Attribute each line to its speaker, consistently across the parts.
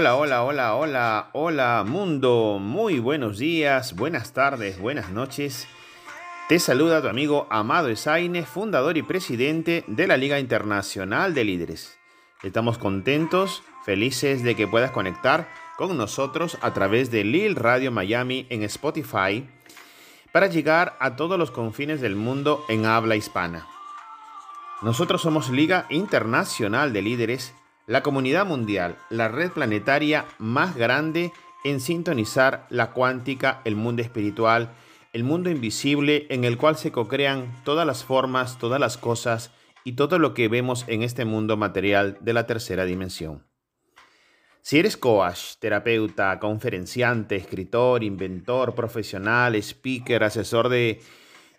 Speaker 1: Hola, hola, hola, hola, hola mundo, muy buenos días, buenas tardes, buenas noches. Te saluda tu amigo Amado Esaine, fundador y presidente de la Liga Internacional de Líderes. Estamos contentos, felices de que puedas conectar con nosotros a través de Lil Radio Miami en Spotify para llegar a todos los confines del mundo en habla hispana. Nosotros somos Liga Internacional de Líderes la comunidad mundial, la red planetaria más grande en sintonizar la cuántica, el mundo espiritual, el mundo invisible en el cual se co-crean todas las formas, todas las cosas y todo lo que vemos en este mundo material de la tercera dimensión. Si eres coach, terapeuta, conferenciante, escritor, inventor, profesional, speaker, asesor de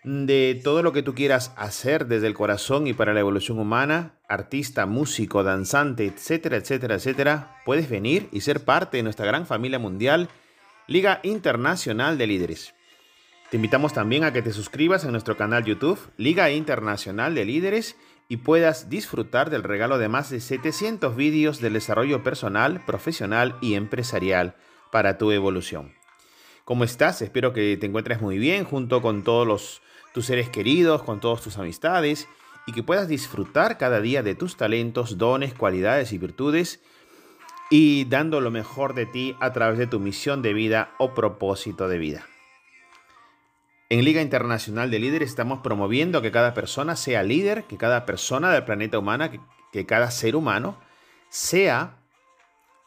Speaker 1: de todo lo que tú quieras hacer desde el corazón y para la evolución humana, artista, músico, danzante, etcétera, etcétera, etcétera, puedes venir y ser parte de nuestra gran familia mundial, Liga Internacional de Líderes. Te invitamos también a que te suscribas a nuestro canal YouTube, Liga Internacional de Líderes, y puedas disfrutar del regalo de más de 700 vídeos del desarrollo personal, profesional y empresarial para tu evolución. ¿Cómo estás? Espero que te encuentres muy bien junto con todos los tus seres queridos, con todas tus amistades y que puedas disfrutar cada día de tus talentos, dones, cualidades y virtudes y dando lo mejor de ti a través de tu misión de vida o propósito de vida. En Liga Internacional de Líderes estamos promoviendo que cada persona sea líder, que cada persona del planeta humano, que, que cada ser humano sea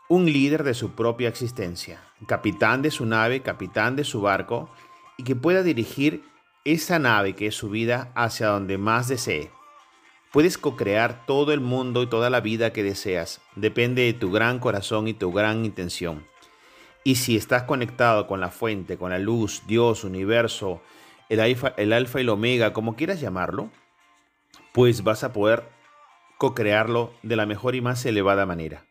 Speaker 1: un líder de su propia existencia, capitán de su nave, capitán de su barco, y que pueda dirigir esa nave que es su vida hacia donde más desee. Puedes co-crear todo el mundo y toda la vida que deseas. Depende de tu gran corazón y tu gran intención. Y si estás conectado con la fuente, con la luz, Dios, universo, el alfa, el y el omega, como quieras llamarlo, pues vas a poder co-crearlo de la mejor y más elevada manera.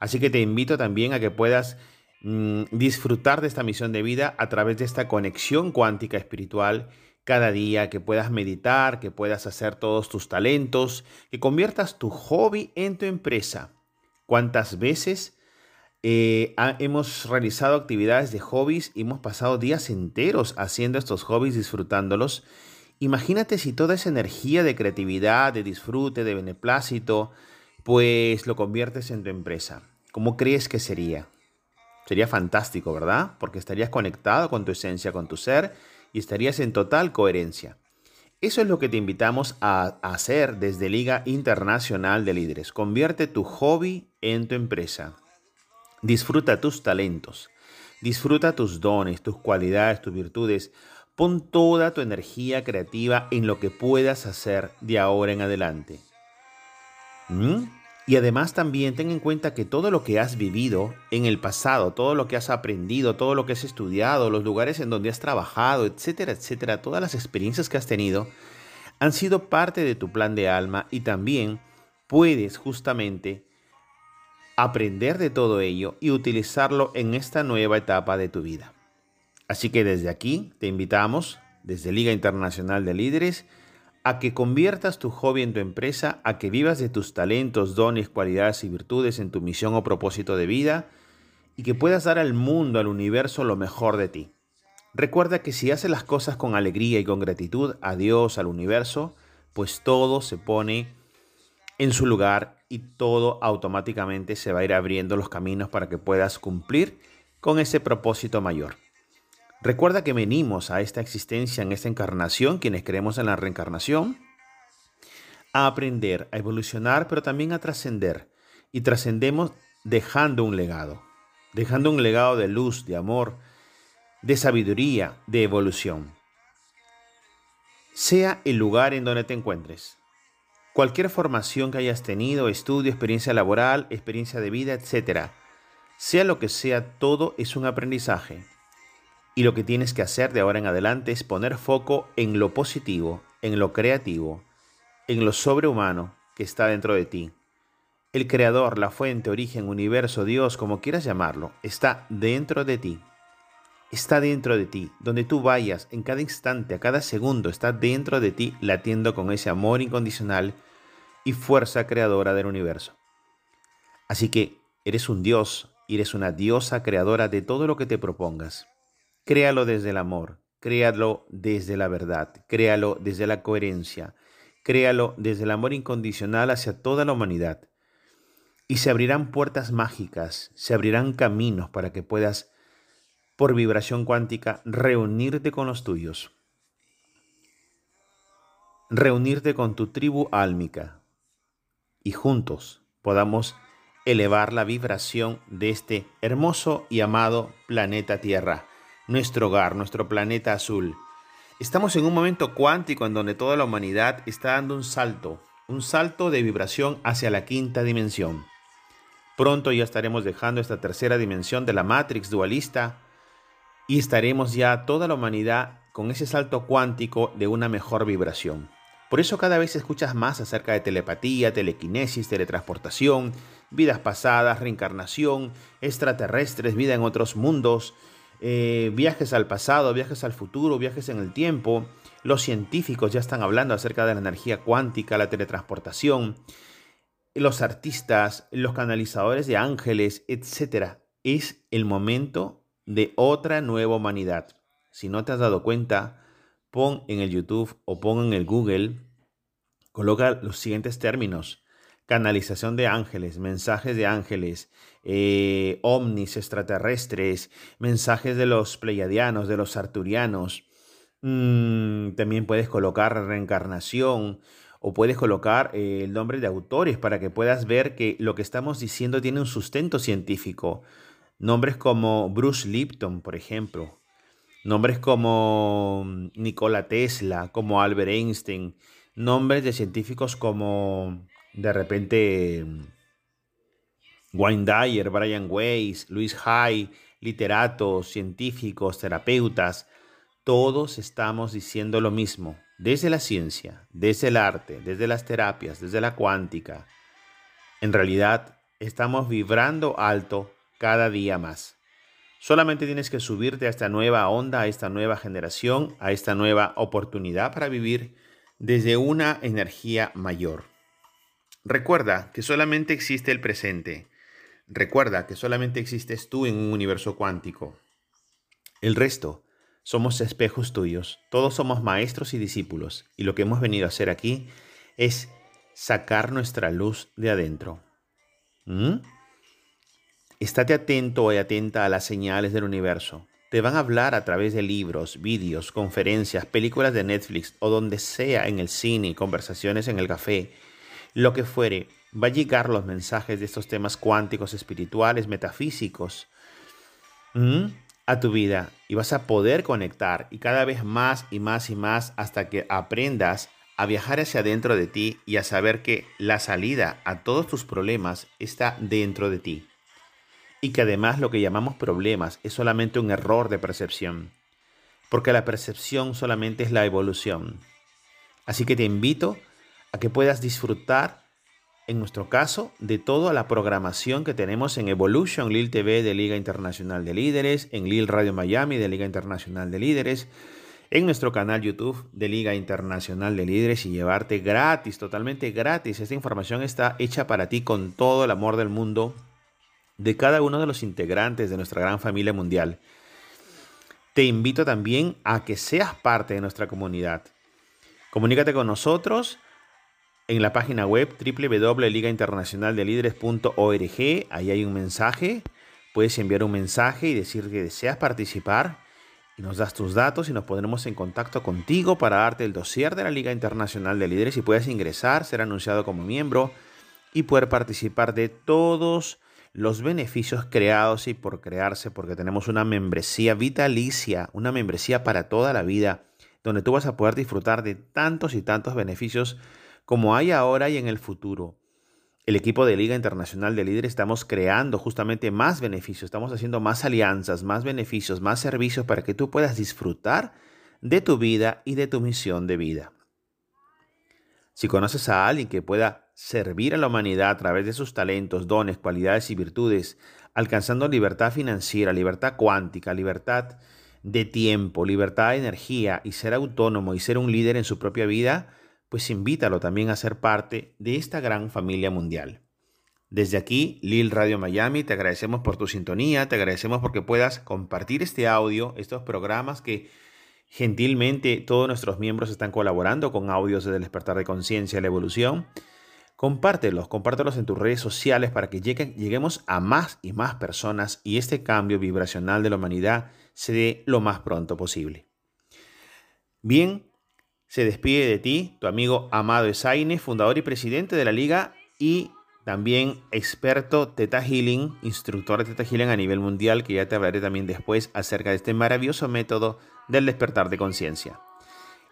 Speaker 1: Así que te invito también a que puedas Mm, disfrutar de esta misión de vida a través de esta conexión cuántica espiritual cada día, que puedas meditar, que puedas hacer todos tus talentos, que conviertas tu hobby en tu empresa. ¿Cuántas veces eh, hemos realizado actividades de hobbies y hemos pasado días enteros haciendo estos hobbies, disfrutándolos? Imagínate si toda esa energía de creatividad, de disfrute, de beneplácito, pues lo conviertes en tu empresa. ¿Cómo crees que sería? Sería fantástico, ¿verdad? Porque estarías conectado con tu esencia, con tu ser y estarías en total coherencia. Eso es lo que te invitamos a hacer desde Liga Internacional de Líderes. Convierte tu hobby en tu empresa. Disfruta tus talentos. Disfruta tus dones, tus cualidades, tus virtudes. Pon toda tu energía creativa en lo que puedas hacer de ahora en adelante. ¿Mm? Y además también ten en cuenta que todo lo que has vivido en el pasado, todo lo que has aprendido, todo lo que has estudiado, los lugares en donde has trabajado, etcétera, etcétera, todas las experiencias que has tenido, han sido parte de tu plan de alma y también puedes justamente aprender de todo ello y utilizarlo en esta nueva etapa de tu vida. Así que desde aquí te invitamos, desde Liga Internacional de Líderes, a que conviertas tu hobby en tu empresa, a que vivas de tus talentos, dones, cualidades y virtudes en tu misión o propósito de vida y que puedas dar al mundo, al universo, lo mejor de ti. Recuerda que si haces las cosas con alegría y con gratitud a Dios, al universo, pues todo se pone en su lugar y todo automáticamente se va a ir abriendo los caminos para que puedas cumplir con ese propósito mayor. Recuerda que venimos a esta existencia, en esta encarnación, quienes creemos en la reencarnación, a aprender, a evolucionar, pero también a trascender. Y trascendemos dejando un legado, dejando un legado de luz, de amor, de sabiduría, de evolución. Sea el lugar en donde te encuentres, cualquier formación que hayas tenido, estudio, experiencia laboral, experiencia de vida, etc., sea lo que sea, todo es un aprendizaje. Y lo que tienes que hacer de ahora en adelante es poner foco en lo positivo, en lo creativo, en lo sobrehumano que está dentro de ti. El creador, la fuente, origen, universo, Dios, como quieras llamarlo, está dentro de ti. Está dentro de ti. Donde tú vayas, en cada instante, a cada segundo, está dentro de ti latiendo con ese amor incondicional y fuerza creadora del universo. Así que eres un Dios, eres una diosa creadora de todo lo que te propongas. Créalo desde el amor, créalo desde la verdad, créalo desde la coherencia, créalo desde el amor incondicional hacia toda la humanidad. Y se abrirán puertas mágicas, se abrirán caminos para que puedas, por vibración cuántica, reunirte con los tuyos. Reunirte con tu tribu álmica y juntos podamos elevar la vibración de este hermoso y amado planeta Tierra nuestro hogar, nuestro planeta azul. Estamos en un momento cuántico en donde toda la humanidad está dando un salto, un salto de vibración hacia la quinta dimensión. Pronto ya estaremos dejando esta tercera dimensión de la Matrix dualista y estaremos ya toda la humanidad con ese salto cuántico de una mejor vibración. Por eso cada vez escuchas más acerca de telepatía, telequinesis, teletransportación, vidas pasadas, reencarnación, extraterrestres, vida en otros mundos, eh, viajes al pasado, viajes al futuro, viajes en el tiempo. Los científicos ya están hablando acerca de la energía cuántica, la teletransportación, los artistas, los canalizadores de ángeles, etc. Es el momento de otra nueva humanidad. Si no te has dado cuenta, pon en el YouTube o pon en el Google, coloca los siguientes términos canalización de ángeles, mensajes de ángeles, eh, ovnis extraterrestres, mensajes de los pleiadianos, de los arturianos. Mm, también puedes colocar reencarnación o puedes colocar eh, el nombre de autores para que puedas ver que lo que estamos diciendo tiene un sustento científico. Nombres como Bruce Lipton, por ejemplo. Nombres como Nikola Tesla, como Albert Einstein. Nombres de científicos como de repente Wayne Dyer, Brian Weiss, Luis Hay, literatos, científicos, terapeutas, todos estamos diciendo lo mismo, desde la ciencia, desde el arte, desde las terapias, desde la cuántica. En realidad, estamos vibrando alto cada día más. Solamente tienes que subirte a esta nueva onda, a esta nueva generación, a esta nueva oportunidad para vivir desde una energía mayor. Recuerda que solamente existe el presente. Recuerda que solamente existes tú en un universo cuántico. El resto somos espejos tuyos. Todos somos maestros y discípulos. Y lo que hemos venido a hacer aquí es sacar nuestra luz de adentro. ¿Mm? Estate atento y atenta a las señales del universo. Te van a hablar a través de libros, vídeos, conferencias, películas de Netflix o donde sea en el cine, conversaciones en el café lo que fuere, va a llegar los mensajes de estos temas cuánticos, espirituales, metafísicos a tu vida y vas a poder conectar y cada vez más y más y más hasta que aprendas a viajar hacia adentro de ti y a saber que la salida a todos tus problemas está dentro de ti. Y que además lo que llamamos problemas es solamente un error de percepción, porque la percepción solamente es la evolución. Así que te invito a que puedas disfrutar, en nuestro caso, de toda la programación que tenemos en Evolution Lil TV de Liga Internacional de Líderes, en Lil Radio Miami de Liga Internacional de Líderes, en nuestro canal YouTube de Liga Internacional de Líderes y llevarte gratis, totalmente gratis. Esta información está hecha para ti con todo el amor del mundo de cada uno de los integrantes de nuestra gran familia mundial. Te invito también a que seas parte de nuestra comunidad. Comunícate con nosotros en la página web www.ligainternacionaldelíderes.org. Ahí hay un mensaje. Puedes enviar un mensaje y decir que deseas participar y nos das tus datos y nos pondremos en contacto contigo para darte el dossier de la Liga Internacional de Líderes y puedes ingresar, ser anunciado como miembro y poder participar de todos los beneficios creados y por crearse porque tenemos una membresía vitalicia, una membresía para toda la vida, donde tú vas a poder disfrutar de tantos y tantos beneficios como hay ahora y en el futuro. El equipo de Liga Internacional de Líderes estamos creando justamente más beneficios, estamos haciendo más alianzas, más beneficios, más servicios para que tú puedas disfrutar de tu vida y de tu misión de vida. Si conoces a alguien que pueda servir a la humanidad a través de sus talentos, dones, cualidades y virtudes, alcanzando libertad financiera, libertad cuántica, libertad de tiempo, libertad de energía y ser autónomo y ser un líder en su propia vida, pues invítalo también a ser parte de esta gran familia mundial. Desde aquí, Lil Radio Miami, te agradecemos por tu sintonía, te agradecemos porque puedas compartir este audio, estos programas que gentilmente todos nuestros miembros están colaborando con audios de despertar de conciencia y la evolución. Compártelos, compártelos en tus redes sociales para que lleguemos a más y más personas y este cambio vibracional de la humanidad se dé lo más pronto posible. Bien, se despide de ti tu amigo Amado Esaine, fundador y presidente de la liga y también experto Teta Healing, instructor de Teta Healing a nivel mundial, que ya te hablaré también después acerca de este maravilloso método del despertar de conciencia.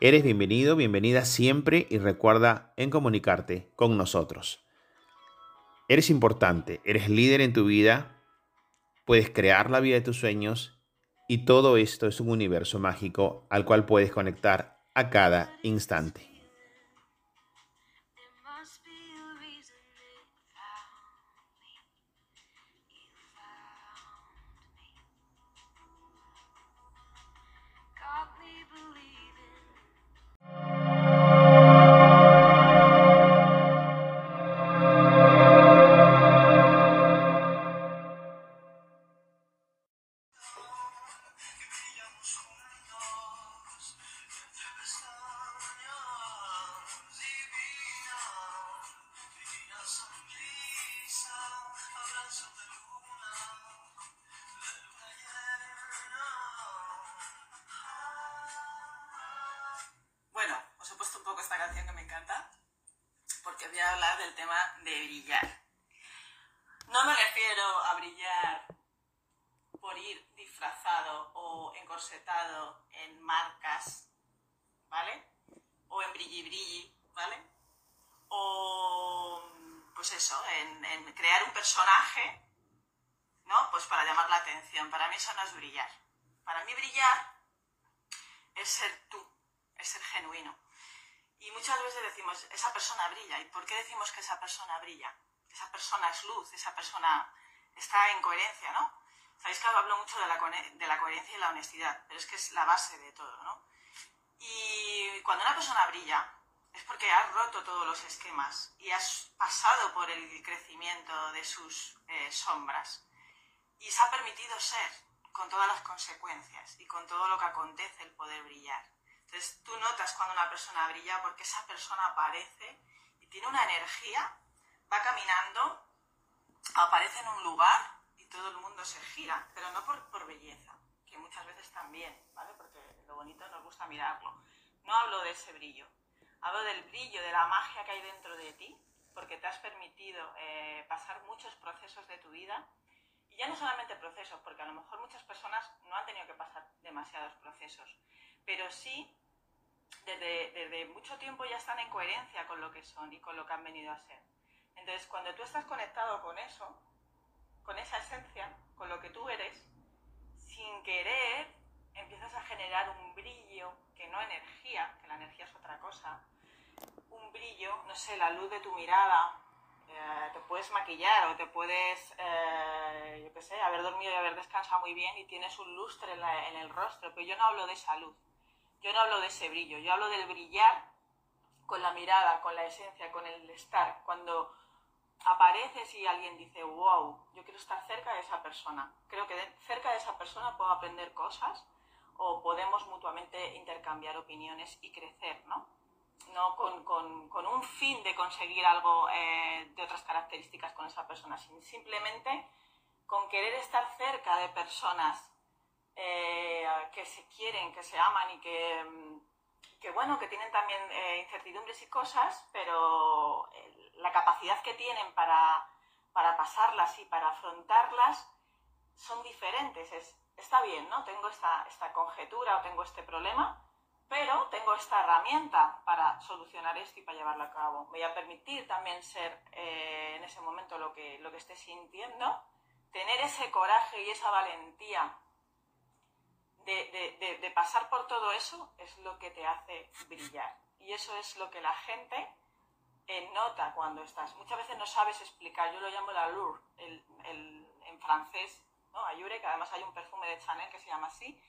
Speaker 1: Eres bienvenido, bienvenida siempre y recuerda en comunicarte con nosotros. Eres importante, eres líder en tu vida, puedes crear la vida de tus sueños y todo esto es un universo mágico al cual puedes conectar a cada instante.
Speaker 2: Eso no es brillar. Para mí brillar es ser tú, es ser genuino. Y muchas veces decimos, esa persona brilla. ¿Y por qué decimos que esa persona brilla? Esa persona es luz, esa persona está en coherencia, ¿no? Sabéis que hablo mucho de la, de la coherencia y la honestidad, pero es que es la base de todo, ¿no? Y cuando una persona brilla, es porque has roto todos los esquemas y has pasado por el crecimiento de sus eh, sombras y se ha permitido ser con todas las consecuencias y con todo lo que acontece el poder brillar. Entonces tú notas cuando una persona brilla porque esa persona aparece y tiene una energía, va caminando, aparece en un lugar y todo el mundo se gira, pero no por, por belleza, que muchas veces también, ¿vale? Porque lo bonito nos gusta mirarlo. No hablo de ese brillo, hablo del brillo, de la magia que hay dentro de ti, porque te has permitido eh, pasar muchos procesos de tu vida y ya no solamente procesos, porque a lo mejor muchas personas no han tenido que pasar demasiados procesos, pero sí desde, desde mucho tiempo ya están en coherencia con lo que son y con lo que han venido a ser. Entonces, cuando tú estás conectado con eso, con esa esencia, con lo que tú eres, sin querer empiezas a generar un brillo, que no energía, que la energía es otra cosa, un brillo, no sé, la luz de tu mirada, eh, te puedes maquillar o te puedes, eh, yo qué sé, haber dormido y haber descansado muy bien y tienes un lustre en, el rostro, pero yo no hablo de salud, yo no hablo de ese brillo, yo hablo del brillar con la mirada, con la esencia, con el estar. Cuando apareces y alguien dice, wow, yo quiero estar cerca de esa persona, creo que cerca de esa persona puedo aprender cosas o podemos mutuamente intercambiar opiniones y crecer, ¿no? No con, con, un fin de conseguir algo eh, de otras características con esa persona, sino simplemente con querer estar cerca de personas eh, que se quieren, que se aman y que, que bueno, que tienen también eh, incertidumbres y cosas, pero la capacidad que tienen para, para pasarlas y para afrontarlas son diferentes. Es, está bien, ¿no? Tengo esta, esta conjetura o tengo este problema, pero tengo esta herramienta para solucionar esto y para llevarlo a cabo. Voy a permitir también ser eh, en ese momento lo que, lo que esté sintiendo, tener ese coraje y esa valentía de, de, pasar por todo eso es lo que te hace brillar. Y eso es lo que la gente eh, nota cuando estás. Muchas veces no sabes explicar, yo lo llamo la allure, el, el, en francés, ¿no? Ayure, que además hay un perfume de Chanel que se llama así,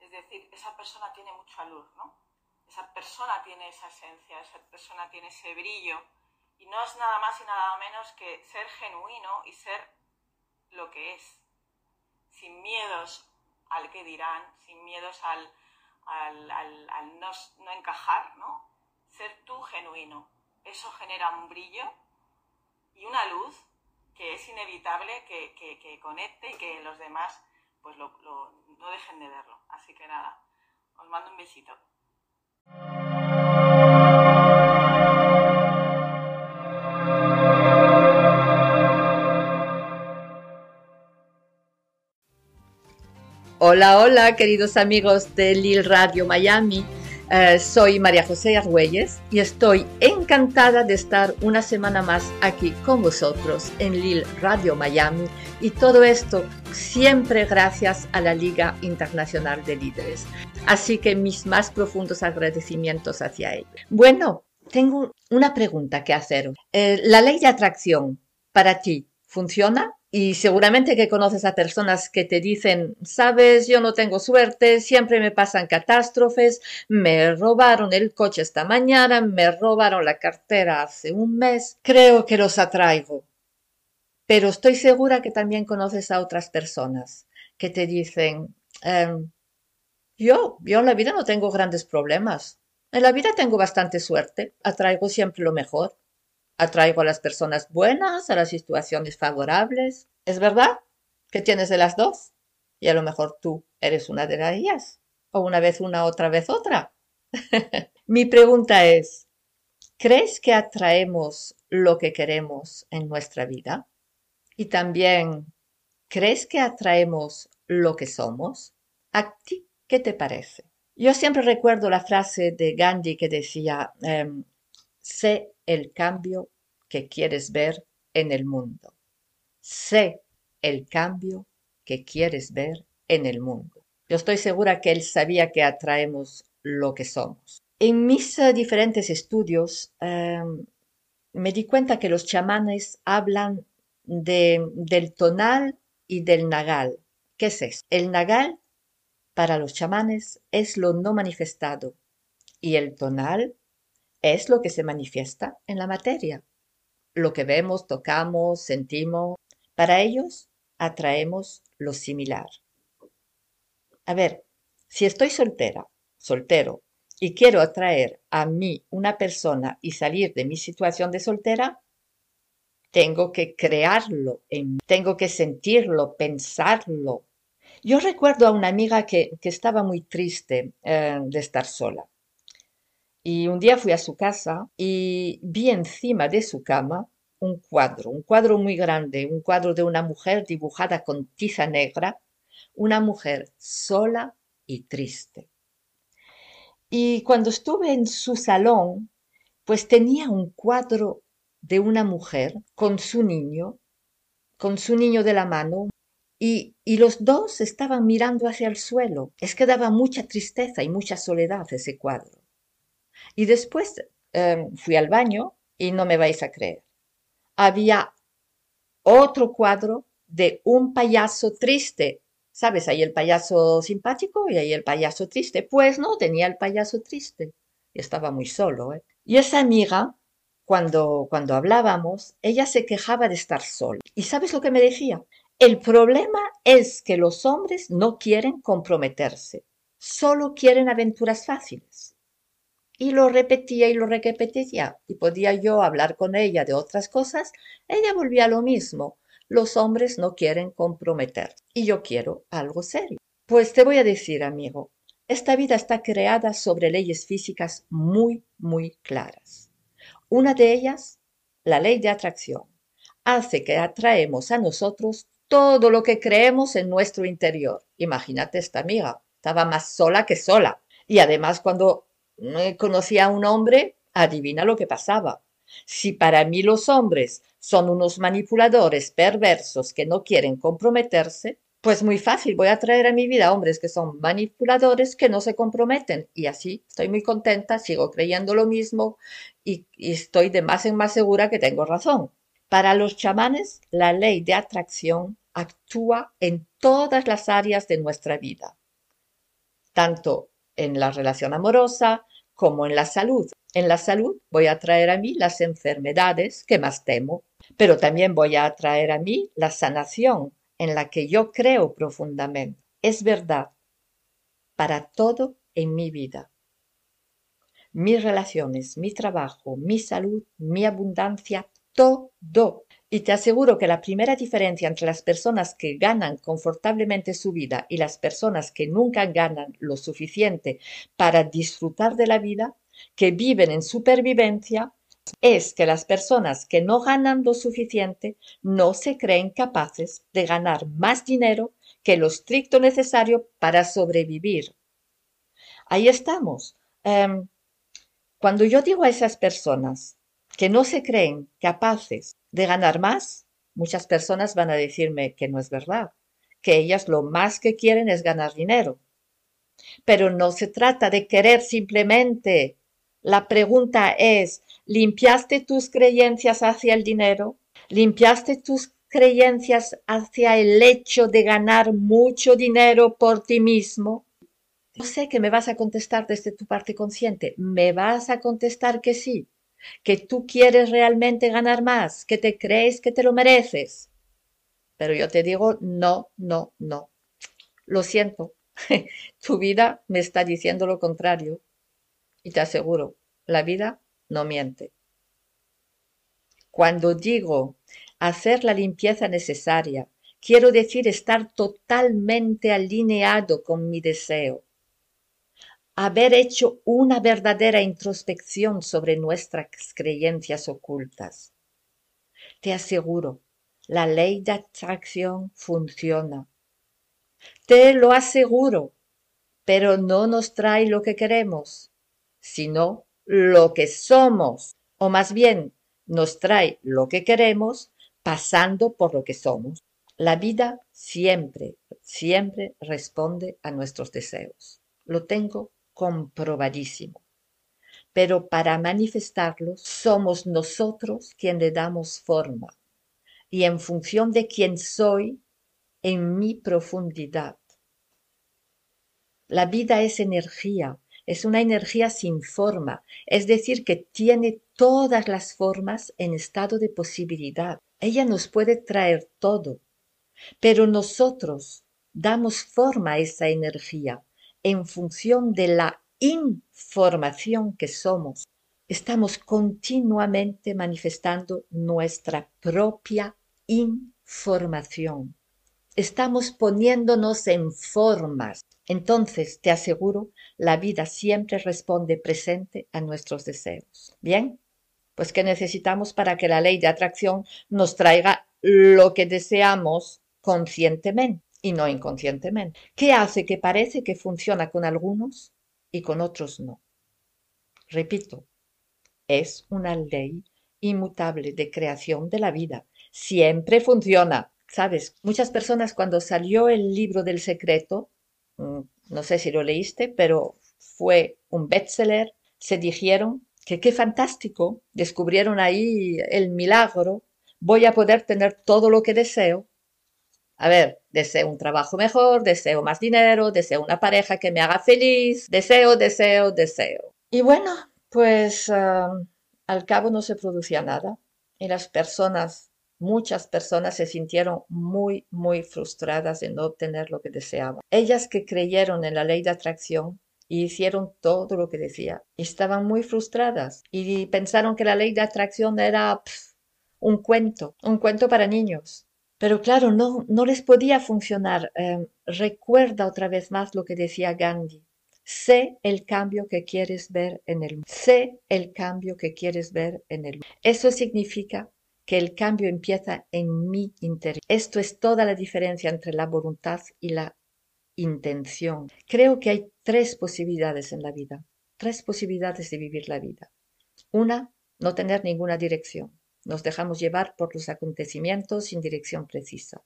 Speaker 2: es decir, esa persona tiene mucho alur, ¿no? Esa persona tiene esa esencia, esa persona tiene ese brillo. Y no es nada más y nada menos que ser genuino y ser lo que es. Sin miedos al que dirán, sin miedos al, no, encajar, ¿no? Ser tú genuino. Eso genera un brillo y una luz que es inevitable que, conecte y que los demás pues no dejen de verlo. Así que nada, os mando un besito.
Speaker 3: Hola, hola, queridos amigos de Lil Radio Miami. Eh, soy María José Argüelles y estoy encantada de estar una semana más aquí con vosotros en Lil Radio Miami y todo esto siempre gracias a la Liga Internacional de Líderes. Así que mis más profundos agradecimientos hacia ellos. Bueno, tengo una pregunta que hacer. Eh, la ley de atracción para ti funciona? Y seguramente que conoces a personas que te dicen, sabes, yo no tengo suerte, siempre me pasan catástrofes, me robaron el coche esta mañana, me robaron la cartera hace un mes, creo que los atraigo. Pero estoy segura que también conoces a otras personas que te dicen, em, yo, yo en la vida no tengo grandes problemas, en la vida tengo bastante suerte, atraigo siempre lo mejor. Atraigo a las personas buenas, a las situaciones favorables. ¿Es verdad que tienes de las dos? Y a lo mejor tú eres una de ellas. O una vez una, otra vez otra. Mi pregunta es, ¿crees que atraemos lo que queremos en nuestra vida? Y también, ¿crees que atraemos lo que somos? ¿A ti qué te parece? Yo siempre recuerdo la frase de Gandhi que decía, em, sé el cambio que quieres ver en el mundo. Sé el cambio que quieres ver en el mundo. Yo estoy segura que él sabía que atraemos lo que somos. En mis eh, diferentes estudios em, me di cuenta que los chamanes hablan de, del tonal y del nagal. ¿Qué es eso? El nagal para los chamanes es lo no manifestado y el tonal es lo que se manifiesta en la materia, lo que vemos, tocamos, sentimos. Para ellos atraemos lo similar. A ver, si estoy soltera, soltero, y quiero atraer a mí una persona y salir de mi situación de soltera, tengo que crearlo, tengo que sentirlo, pensarlo. Yo recuerdo a una amiga que, estaba muy triste eh, de estar sola. Y un día fui a su casa y vi encima de su cama un cuadro, un cuadro muy grande, un cuadro de una mujer dibujada con tiza negra, una mujer sola y triste. Y cuando estuve en su salón, pues tenía un cuadro de una mujer con su niño, con su niño de la mano, y, y, los dos estaban mirando hacia el suelo. Es que daba mucha tristeza y mucha soledad ese cuadro. Y después em, fui al baño y no me vais a creer. Había otro cuadro de un payaso triste. ¿Sabes? Ahí el payaso simpático y ahí el payaso triste. Pues no, tenía el payaso triste. Y estaba muy solo. ¿eh? Y esa amiga, cuando, cuando hablábamos, ella se quejaba de estar sola. ¿Y sabes lo que me decía? El problema es que los hombres no quieren comprometerse, solo quieren aventuras fáciles. Y lo repetía y lo repetía. Y podía yo hablar con ella de otras cosas, ella volvía lo mismo. Los hombres no quieren comprometer y yo quiero algo serio. Pues te voy a decir, amigo, esta vida está creada sobre leyes físicas muy, muy claras. Una de ellas, la ley de atracción, hace que atraemos a nosotros todo lo que creemos en nuestro interior. Imagínate esta amiga, estaba más sola que sola. Y además cuando conocía a un hombre, adivina lo que pasaba. Si para mí los hombres son unos manipuladores perversos que no quieren comprometerse, pues muy fácil, voy a traer a mi vida hombres que son manipuladores que no se comprometen. Y así estoy muy contenta, sigo creyendo lo mismo y, y estoy de más en más segura que tengo razón. Para los chamanes, la ley de atracción actúa en todas las áreas de nuestra vida, tanto en la relación amorosa como en la salud. En la salud voy a traer a mí las enfermedades que más temo, pero también voy a traer a mí la sanación en la que yo creo profundamente. Es verdad para todo en mi vida. Mis relaciones, mi trabajo, mi salud, mi abundancia, todo. Y te aseguro que la primera diferencia entre las personas que ganan confortablemente su vida y las personas que nunca ganan lo suficiente para disfrutar de la vida, que viven en supervivencia, es que las personas que no ganan lo suficiente no se creen capaces de ganar más dinero que lo estricto necesario para sobrevivir. Ahí estamos. Em, cuando yo digo a esas personas, que no se creen capaces de ganar más, muchas personas van a decirme que no es verdad, que ellas lo más que quieren es ganar dinero. Pero no se trata de querer simplemente. La pregunta es, ¿limpiaste tus creencias hacia el dinero? ¿Limpiaste tus creencias hacia el hecho de ganar mucho dinero por ti mismo? Yo sé que me vas a contestar desde tu parte consciente. Me vas a contestar que sí que tú quieres realmente ganar más, que te crees que te lo mereces. Pero yo te digo, no, no, no. Lo siento, tu vida me está diciendo lo contrario. Y te aseguro, la vida no miente. Cuando digo hacer la limpieza necesaria, quiero decir estar totalmente alineado con mi deseo, haber hecho una verdadera introspección sobre nuestras creencias ocultas. Te aseguro, la ley de atracción funciona. Te lo aseguro, pero no nos trae lo que queremos, sino lo que somos, o más bien nos trae lo que queremos pasando por lo que somos. La vida siempre, siempre responde a nuestros deseos. Lo tengo comprobadísimo. Pero para manifestarlos somos nosotros quien le damos forma y en función de quién soy en mi profundidad. La vida es energía, es una energía sin forma, es decir, que tiene todas las formas en estado de posibilidad. Ella nos puede traer todo, pero nosotros damos forma a esa energía en función de la información que somos, estamos continuamente manifestando nuestra propia información. Estamos poniéndonos en formas. Entonces, te aseguro, la vida siempre responde presente a nuestros deseos. Bien, pues ¿qué necesitamos para que la ley de atracción nos traiga lo que deseamos conscientemente? Y no inconscientemente. ¿Qué hace que parece que funciona con algunos y con otros no? Repito, es una ley inmutable de creación de la vida. Siempre funciona. Sabes, muchas personas cuando salió el libro del secreto, mm, no sé si lo leíste, pero fue un bestseller, se dijeron que qué fantástico, descubrieron ahí el milagro, voy a poder tener todo lo que deseo a ver, deseo un trabajo mejor, deseo más dinero, deseo una pareja que me haga feliz, deseo, deseo, deseo. Y bueno, pues al cabo no se producía nada y las personas, muchas personas se sintieron muy, muy frustradas de no obtener lo que deseaban. Ellas que creyeron en la ley de atracción y hicieron todo lo que decía. Estaban muy frustradas y pensaron que la ley de atracción era un cuento, un cuento para niños. Pero claro, no, les podía funcionar. Em, recuerda otra vez más lo que decía Gandhi. Sé el cambio que quieres ver en el mundo. Sé el cambio que quieres ver en el mundo. Eso significa que el cambio empieza en mi interior. Esto es toda la diferencia entre la voluntad y la intención. Creo que hay tres posibilidades en la vida, tres posibilidades de vivir la vida. Una, no tener ninguna dirección. Nos dejamos llevar por los acontecimientos sin dirección precisa.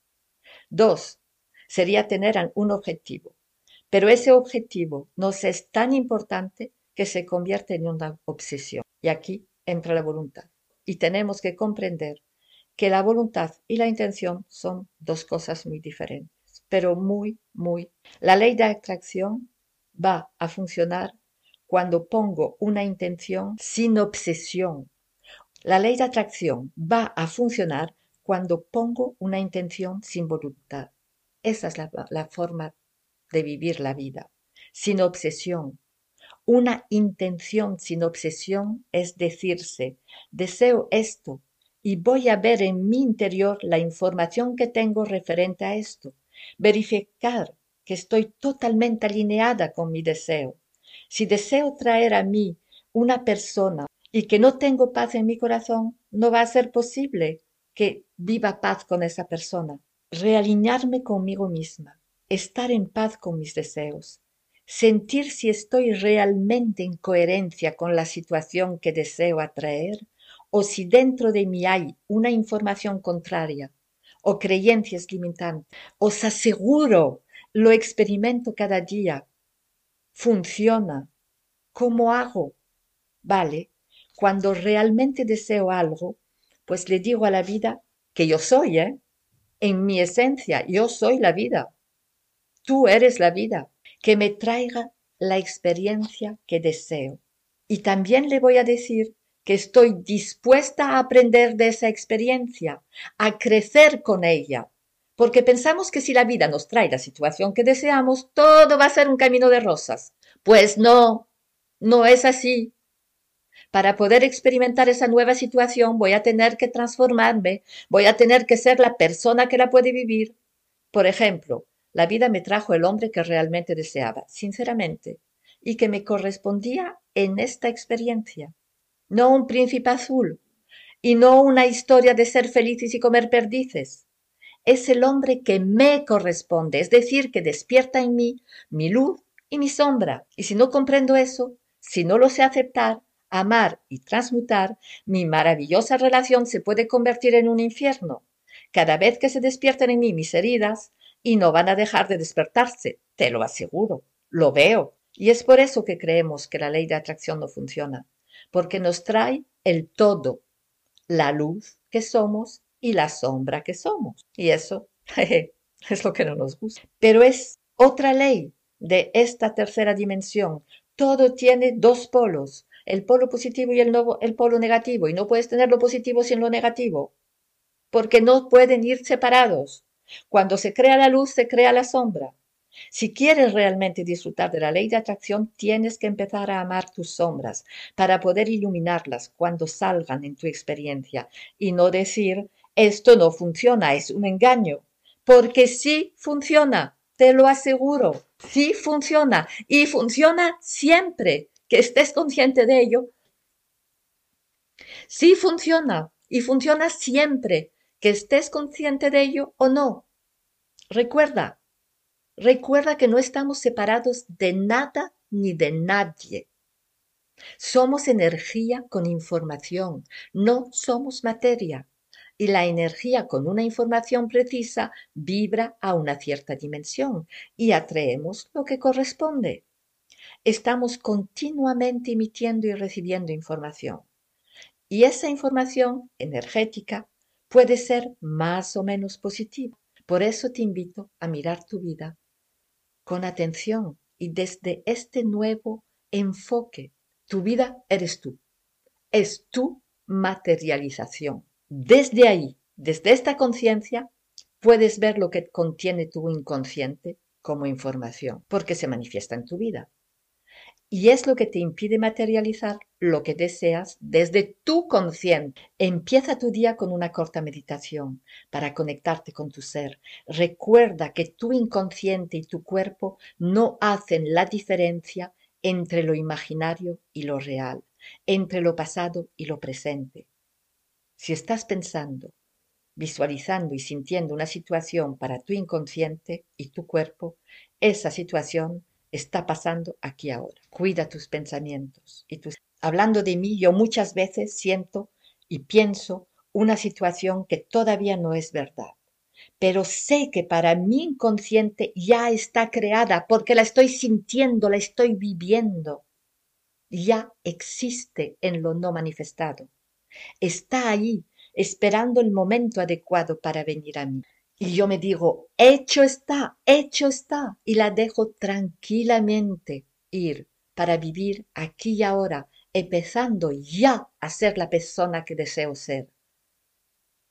Speaker 3: Dos, sería tener un objetivo. Pero ese objetivo nos es tan importante que se convierte en una obsesión. Y aquí entra la voluntad. Y tenemos que comprender que la voluntad y la intención son dos cosas muy diferentes pero muy, muy. La ley de atracción va a funcionar cuando pongo una intención sin obsesión. La ley de atracción va a funcionar cuando pongo una intención sin voluntad. Esa es la, la forma de vivir la vida, sin obsesión. Una intención sin obsesión es decirse, deseo esto y voy a ver en mi interior la información que tengo referente a esto verificar que estoy totalmente alineada con mi deseo. Si deseo traer a mí una persona y que no tengo paz en mi corazón, no va a ser posible que viva paz con esa persona. Realinearme conmigo misma, estar en paz con mis deseos, sentir si estoy realmente en coherencia con la situación que deseo atraer o si dentro de mí hay una información contraria o creencias limitantes. Os aseguro, lo experimento cada día. Funciona. ¿Cómo hago? Vale, cuando realmente deseo algo, pues le digo a la vida que yo soy, ¿eh? En mi esencia, yo soy la vida. Tú eres la vida. Que me traiga la experiencia que deseo. Y también le voy a decir que estoy dispuesta a aprender de esa experiencia, a crecer con ella, porque pensamos que si la vida nos trae la situación que deseamos, todo va a ser un camino de rosas. Pues no, no es así. Para poder experimentar esa nueva situación voy a tener que transformarme, voy a tener que ser la persona que la puede vivir. Por ejemplo, la vida me trajo el hombre que realmente deseaba, sinceramente, y que me correspondía en esta experiencia no un príncipe azul, y no una historia de ser felices y comer perdices. Es el hombre que me corresponde, es decir, que despierta en mí mi luz y mi sombra. Y si no comprendo eso, si no lo sé aceptar, amar y transmutar, mi maravillosa relación se puede convertir en un infierno. Cada vez que se despiertan en mí mis heridas, y no van a dejar de despertarse, te lo aseguro, lo veo. Y es por eso que creemos que la ley de atracción no funciona porque nos trae el todo, la luz que somos y la sombra que somos. Y eso es lo que no nos gusta. Pero es otra ley de esta tercera dimensión. Todo tiene dos polos, el polo positivo y el, el polo negativo, y no puedes tener lo positivo sin lo negativo, porque no pueden ir separados. Cuando se crea la luz, se crea la sombra. Si quieres realmente disfrutar de la ley de atracción, tienes que empezar a amar tus sombras para poder iluminarlas cuando salgan en tu experiencia y no decir, esto no funciona, es un engaño, porque sí funciona, te lo aseguro, sí funciona y funciona siempre que estés consciente de ello. Sí funciona y funciona siempre que estés consciente de ello o no. Recuerda, Recuerda que no estamos separados de nada ni de nadie. Somos energía con información, no somos materia. Y la energía con una información precisa vibra a una cierta dimensión y atraemos lo que corresponde. Estamos continuamente emitiendo y recibiendo información. Y esa información energética puede ser más o menos positiva. Por eso te invito a mirar tu vida con atención y desde este nuevo enfoque. Tu vida eres tú. Es tu materialización. Desde ahí, desde esta conciencia, puedes ver lo que contiene tu inconsciente como información, porque se manifiesta en tu vida. Y es lo que te impide materializar lo que deseas desde tu consciente. Empieza tu día con una corta meditación para conectarte con tu ser. Recuerda que tu inconsciente y tu cuerpo no hacen la diferencia entre lo imaginario y lo real, entre lo pasado y lo presente. Si estás pensando, visualizando y sintiendo una situación para tu inconsciente y tu cuerpo, esa situación está pasando aquí ahora. Cuida tus pensamientos y tus... Hablando de mí, yo muchas veces siento y pienso una situación que todavía no es verdad, pero sé que para mi inconsciente ya está creada porque la estoy sintiendo, la estoy viviendo. Ya existe en lo no manifestado. Está ahí, esperando el momento adecuado para venir a mí. Y yo me digo, hecho está, hecho está, y la dejo tranquilamente ir para vivir aquí y ahora, empezando ya a ser la persona que deseo ser,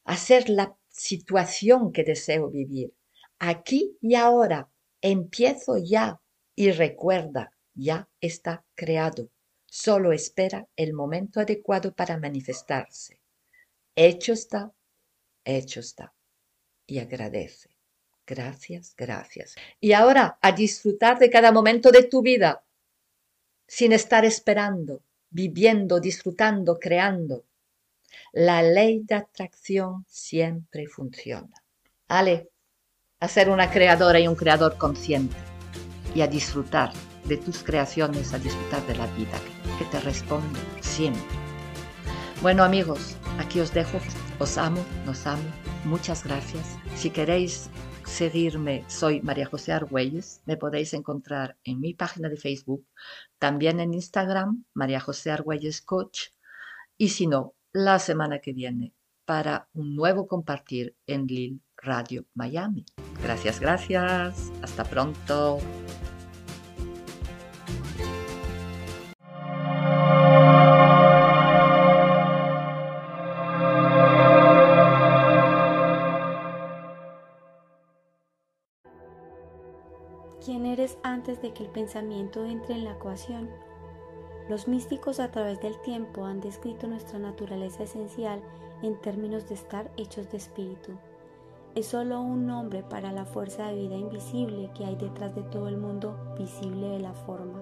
Speaker 3: a ser la situación que deseo vivir. Aquí y ahora empiezo ya y recuerda, ya está creado, solo espera el momento adecuado para manifestarse. Hecho está, hecho está y agradece. Gracias, gracias. Y ahora a disfrutar de cada momento de tu vida, sin estar esperando, viviendo, disfrutando, creando. La ley de atracción siempre funciona. Ale, a ser una creadora y un creador consciente y a disfrutar de tus creaciones, a disfrutar de la vida que te responde siempre. Bueno amigos, aquí os dejo. Os amo, nos amo Muchas gracias. Si queréis seguirme, soy María José Argüelles. Me podéis encontrar en mi página de Facebook, también en Instagram, María José Argüelles Coach. Y si no, la semana que viene para un nuevo compartir en Lil Radio Miami. Gracias, gracias. Hasta pronto.
Speaker 4: Antes de que el pensamiento entre en la ecuación. Los místicos a través del tiempo han descrito nuestra naturaleza esencial en términos de estar hechos de espíritu. Es solo un nombre para la fuerza de vida invisible que hay detrás de todo el mundo visible de la forma.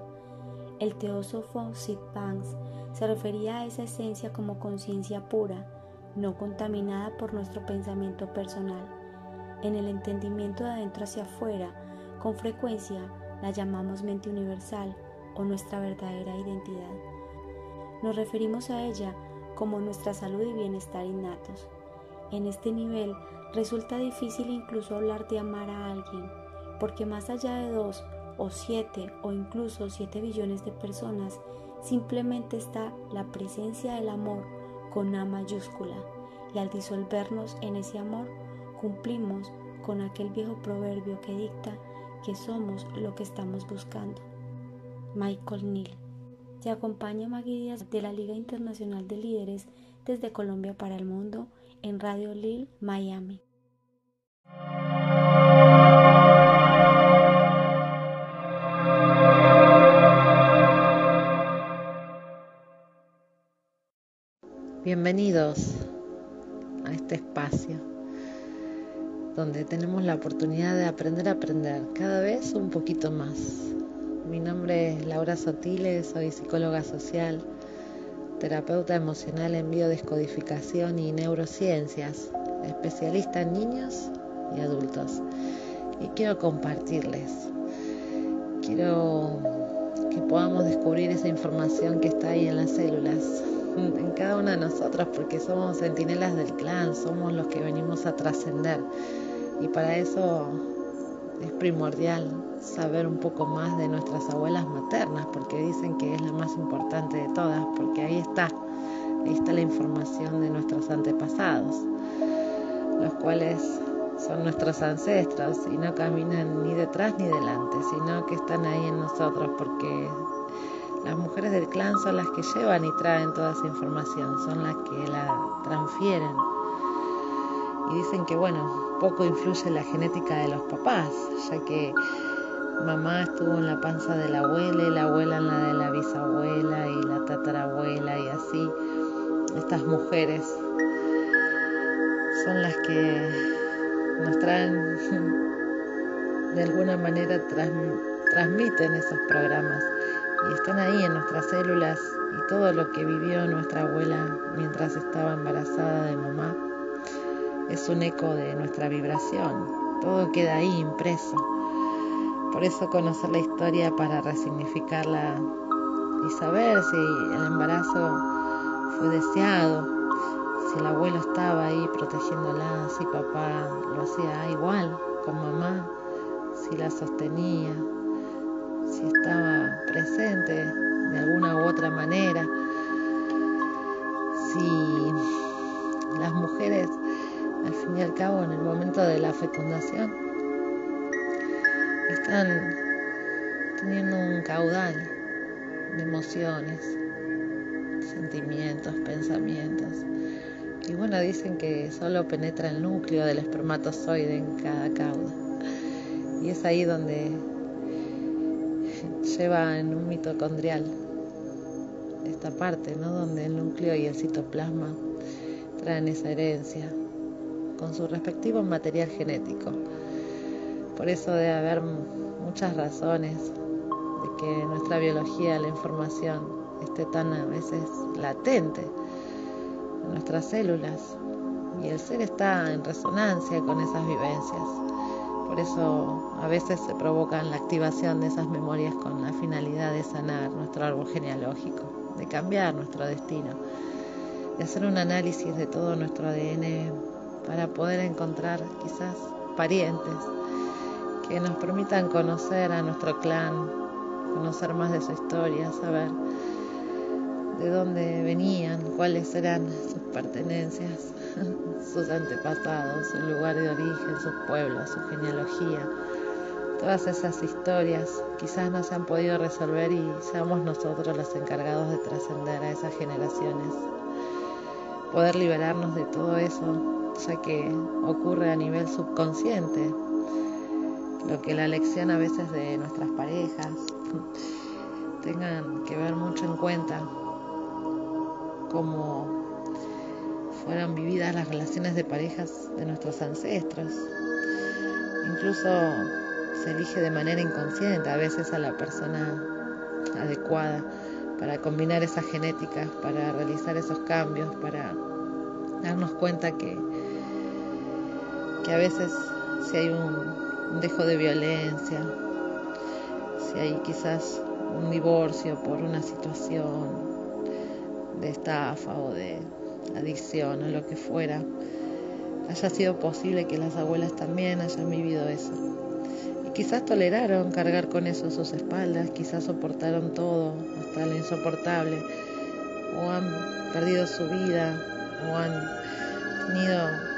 Speaker 4: El teósofo Sid Banks se refería a esa esencia como conciencia pura, no contaminada por nuestro pensamiento personal. En el entendimiento de adentro hacia afuera, con frecuencia la llamamos mente universal o nuestra verdadera identidad. Nos referimos a ella como nuestra salud y bienestar innatos. En este nivel resulta difícil incluso hablar de amar a alguien, porque más allá de dos o siete o incluso siete billones de personas, simplemente está la presencia del amor con A mayúscula, y al disolvernos en ese amor, cumplimos con aquel viejo proverbio que dicta que somos lo que estamos buscando. Michael Neal. Se acompaña Maggie Díaz de la Liga Internacional de Líderes desde Colombia para el Mundo en Radio Lil Miami.
Speaker 5: Bienvenidos a este espacio donde tenemos la oportunidad de aprender a aprender cada vez un poquito más. Mi nombre es Laura Sotiles, soy psicóloga social, terapeuta emocional en biodescodificación y neurociencias, especialista en niños y adultos. Y quiero compartirles, quiero que podamos descubrir esa información que está ahí en las células, en cada una de nosotras, porque somos centinelas del clan, somos los que venimos a trascender y para eso es primordial saber un poco más de nuestras abuelas maternas, porque dicen que es la más importante de todas, porque ahí está, ahí está la información de nuestros antepasados, los cuales son nuestros ancestros y no caminan ni detrás ni delante, sino que están ahí en nosotros, porque las mujeres del clan son las que llevan y traen toda esa información, son las que la transfieren. Y dicen que, bueno, poco influye la genética de los papás, ya que mamá estuvo en la panza de la abuela y la abuela en la de la bisabuela y la tatarabuela y así. Estas mujeres son las que nos traen, de alguna manera transmiten esos programas y están ahí en nuestras células y todo lo que vivió nuestra abuela mientras estaba embarazada de mamá es un eco de nuestra vibración, todo queda ahí impreso. Por eso conocer la historia para resignificarla y saber si el embarazo fue deseado, si el abuelo estaba ahí protegiéndola, si papá lo hacía igual con mamá, si la sostenía, si estaba presente de alguna u otra manera, si las mujeres al fin y al cabo en el momento de la fecundación están teniendo un caudal de emociones, sentimientos, pensamientos. Y bueno, dicen que solo penetra el núcleo del espermatozoide en cada cauda. Y es ahí donde lleva en un mitocondrial esta parte, ¿no? Donde el núcleo y el citoplasma traen esa herencia con su respectivo material genético. Por eso debe haber muchas razones de que nuestra biología, la información, esté tan a veces latente en nuestras células y el ser está en resonancia con esas vivencias. Por eso a veces se provocan la activación de esas memorias con la finalidad de sanar nuestro árbol genealógico, de cambiar nuestro destino, de hacer un análisis de todo nuestro ADN para poder encontrar quizás parientes que nos permitan conocer a nuestro clan, conocer más de su historia, saber de dónde venían, cuáles eran sus pertenencias, sus antepasados, su lugar de origen, sus pueblos, su genealogía. Todas esas historias quizás no se han podido resolver y seamos nosotros los encargados de trascender a esas generaciones. Poder liberarnos de todo eso ya que ocurre a nivel subconsciente, lo que la elección a veces de nuestras parejas tengan que ver mucho en cuenta cómo fueron vividas las relaciones de parejas de nuestros ancestros. Incluso se elige de manera inconsciente a veces a la persona adecuada para combinar esas genéticas, para realizar esos cambios, para darnos cuenta que que a veces si hay un, dejo de violencia, si hay quizás un divorcio por una situación de estafa o de adicción o lo que fuera, haya sido posible que las abuelas también hayan vivido eso. Y quizás toleraron cargar con eso sus espaldas, quizás soportaron todo, hasta lo insoportable, o han perdido su vida, o han tenido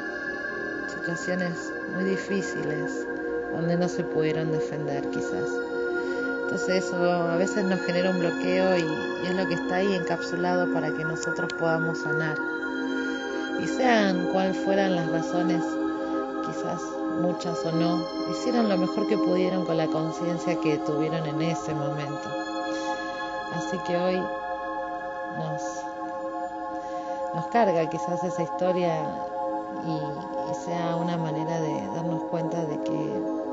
Speaker 5: situaciones muy difíciles donde no se pudieron defender quizás. Entonces eso a veces nos genera un bloqueo y, es lo que está ahí encapsulado para que nosotros podamos sanar. Y sean cuáles fueran las razones, quizás muchas o no, hicieron lo mejor que pudieron con la conciencia que tuvieron en ese momento. Así que hoy nos, nos carga quizás esa historia y, sea una manera de darnos cuenta de que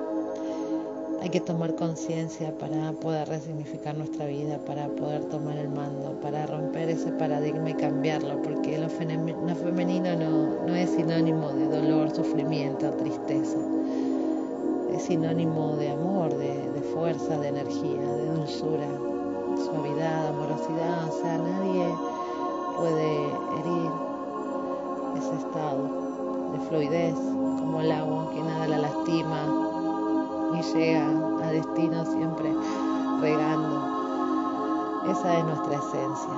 Speaker 5: hay que tomar conciencia para poder resignificar nuestra vida, para poder tomar el mando, para romper ese paradigma y cambiarlo, porque lo, femenino no, es sinónimo de dolor, sufrimiento, tristeza. Es sinónimo de amor, de, de fuerza, de energía, de dulzura, suavidad, amorosidad. O sea, nadie puede herir ese estado de fluidez, como el agua que nada la lastima y llega a destino siempre regando. Esa es nuestra esencia.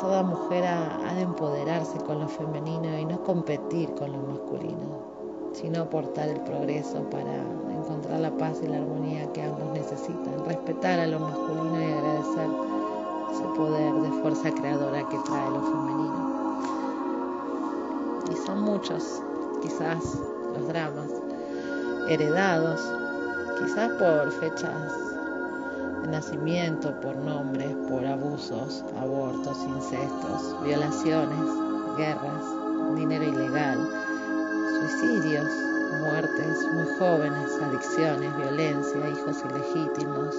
Speaker 5: Toda mujer ha, de empoderarse con lo femenino y no competir con lo masculino, sino aportar el progreso para encontrar la paz y la armonía que ambos necesitan, respetar a lo masculino y agradecer ese poder de fuerza creadora que trae lo femenino. Y son muchos quizás los dramas heredados quizás por fechas de nacimiento, por nombres, por abusos, abortos, incestos, violaciones, guerras, dinero ilegal, suicidios, muertes muy jóvenes, adicciones, violencia, hijos ilegítimos,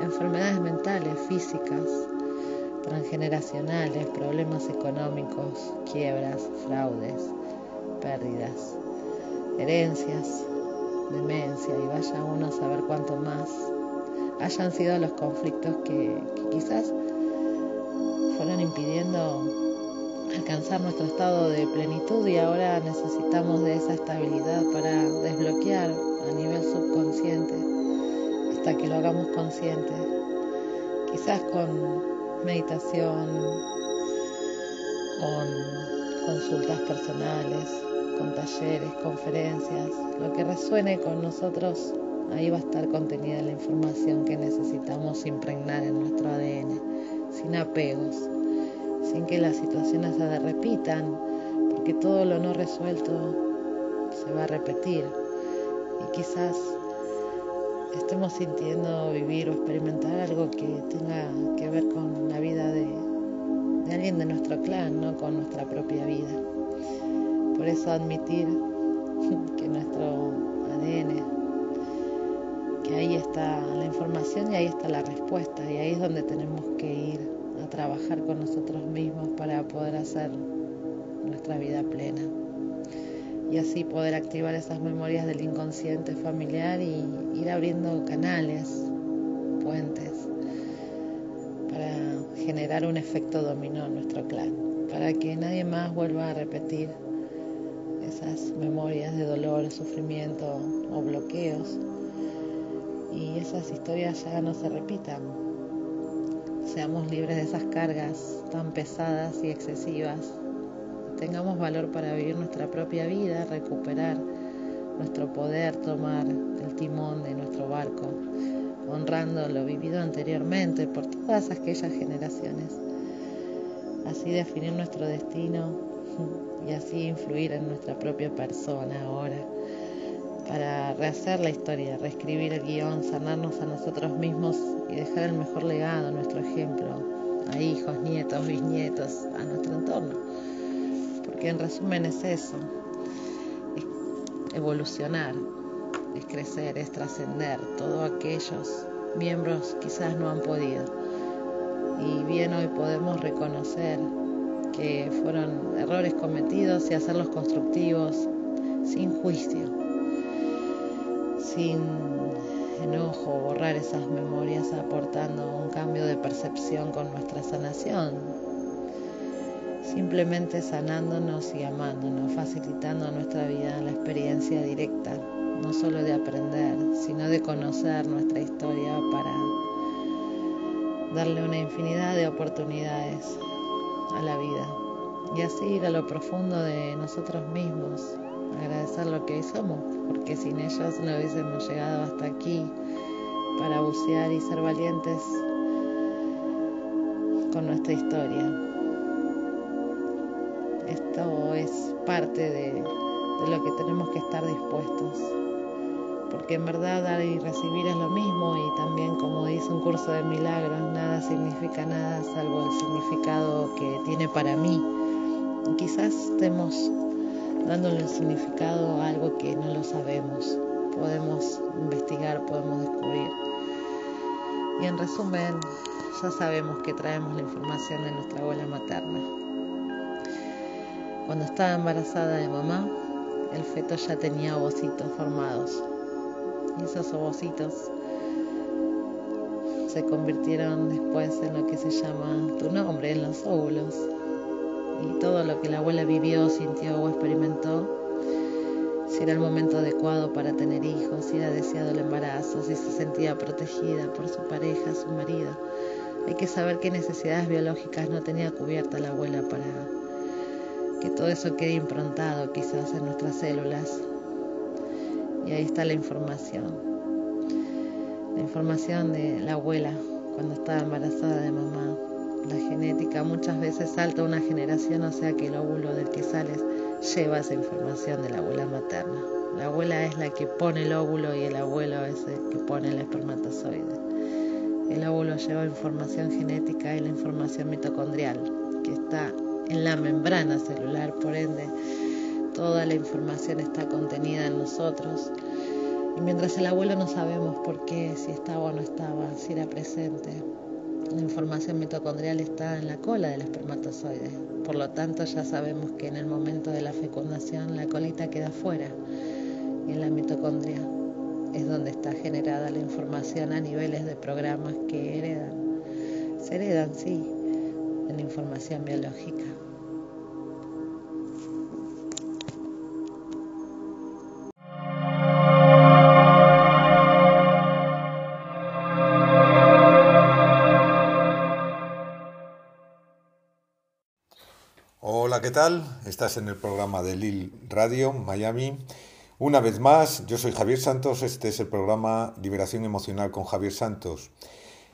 Speaker 5: enfermedades mentales, físicas, transgeneracionales, problemas económicos, quiebras, fraudes, pérdidas, herencias, demencia y vaya uno a saber cuánto más hayan sido los conflictos que, quizás fueron impidiendo alcanzar nuestro estado de plenitud y ahora necesitamos de esa estabilidad para desbloquear a nivel subconsciente hasta que lo hagamos consciente. Quizás con meditación, con consultas personales, con talleres, conferencias, lo que resuene con nosotros, ahí va a estar contenida la información que necesitamos impregnar en nuestro ADN, sin apegos, sin que las situaciones se repitan, porque todo lo no resuelto se va a repetir. Y quizás estemos sintiendo vivir o experimentar algo que tenga que ver con la vida de, de alguien de nuestro clan, no con nuestra propia vida. Por eso admitir que nuestro ADN, que ahí está la información y ahí está la respuesta. Y ahí es donde tenemos que ir a trabajar con nosotros mismos para poder hacer nuestra vida plena. Y así poder activar esas memorias del inconsciente familiar y ir abriendo canales, puentes, para generar un efecto dominó en nuestro clan, para que nadie más vuelva a repetir esas memorias de dolor, sufrimiento o bloqueos y esas historias ya no se repitan. Seamos libres de esas cargas tan pesadas y excesivas. Tengamos valor para vivir nuestra propia vida, recuperar nuestro poder, tomar el timón de nuestro barco, honrando lo vivido anteriormente por todas aquellas generaciones. Así definir nuestro destino y así influir en nuestra propia persona ahora para rehacer la historia, reescribir el guion, sanarnos a nosotros mismos y dejar el mejor legado, nuestro ejemplo, a hijos, nietos, bisnietos, a nuestro entorno. Porque en resumen es eso, es evolucionar, es crecer, es trascender. Todos aquellos miembros quizás no han podido. Y bien hoy podemos reconocer que fueron errores cometidos y hacerlos constructivos sin juicio, sin enojo, borrar esas memorias aportando un cambio de percepción con nuestra sanación, simplemente sanándonos y amándonos, facilitando nuestra vida la experiencia directa, no solo de aprender, sino de conocer nuestra historia para darle una infinidad de oportunidades a la vida y así ir a lo profundo de nosotros mismos, agradecer lo que hoy somos, porque sin ellos no hubiésemos llegado hasta aquí para bucear y ser valientes con nuestra historia. Esto es parte de, de lo que tenemos que estar dispuestos porque en verdad dar y recibir es lo mismo y también como dice un curso de milagros, nada significa nada salvo el significado que tiene para mí. Quizás estemos dándole el significado a algo que no lo sabemos, podemos investigar, podemos descubrir. Y en resumen, ya sabemos que traemos la información de nuestra abuela materna. Cuando estaba embarazada de mamá, el feto ya tenía ovocitos formados esos ovocitos se convirtieron después en lo que se llama tu nombre, en los óvulos. Y todo lo que la abuela vivió, sintió o experimentó, si era el momento adecuado para tener hijos, si era deseado el embarazo, si se sentía protegida por su pareja, su marido. Hay que saber qué necesidades biológicas no tenía cubierta la abuela para que todo eso quede improntado quizás en nuestras células y ahí está la información. La información de la abuela cuando estaba embarazada de mamá. La genética muchas veces salta una generación, o sea que el óvulo del que sales lleva esa información de la abuela materna. La abuela es la que pone el óvulo y el abuelo es el que pone el espermatozoide. El óvulo lleva información genética y la información mitocondrial, que está en la membrana celular, por ende, toda la información está contenida en nosotros. Y mientras el abuelo no sabemos por qué, si estaba o no estaba, si era presente, la información mitocondrial está en la cola del espermatozoide. Por lo tanto, ya sabemos que en el momento de la fecundación la colita queda fuera y en la mitocondria es donde está generada la información a niveles de programas que heredan. Se heredan, sí, en la información biológica.
Speaker 6: ¿Qué tal? Estás en el programa de Lil Radio Miami una vez más, yo soy Javier Santos, este es el programa Liberación Emocional con Javier Santos.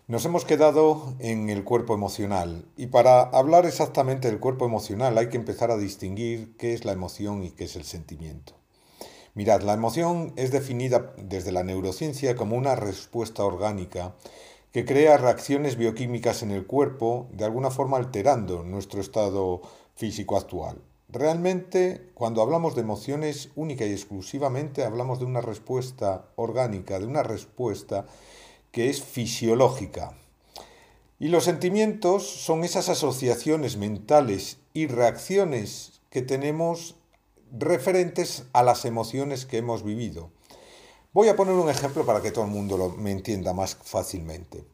Speaker 6: Nos hemos quedado en el cuerpo emocional y para hablar exactamente del cuerpo emocional hay que empezar a distinguir qué es la emoción y qué es el sentimiento. Mirad, la emoción es definida desde la neurociencia como una respuesta orgánica que crea reacciones bioquímicas en el cuerpo, de alguna forma alterando nuestro estado físico actual. Realmente, cuando hablamos de emociones única y exclusivamente, hablamos de una respuesta orgánica, de una respuesta que es fisiológica. Y los sentimientos son esas asociaciones mentales y reacciones que tenemos referentes a las emociones que hemos vivido. Voy a poner un ejemplo para que todo el mundo lo, me entienda más fácilmente.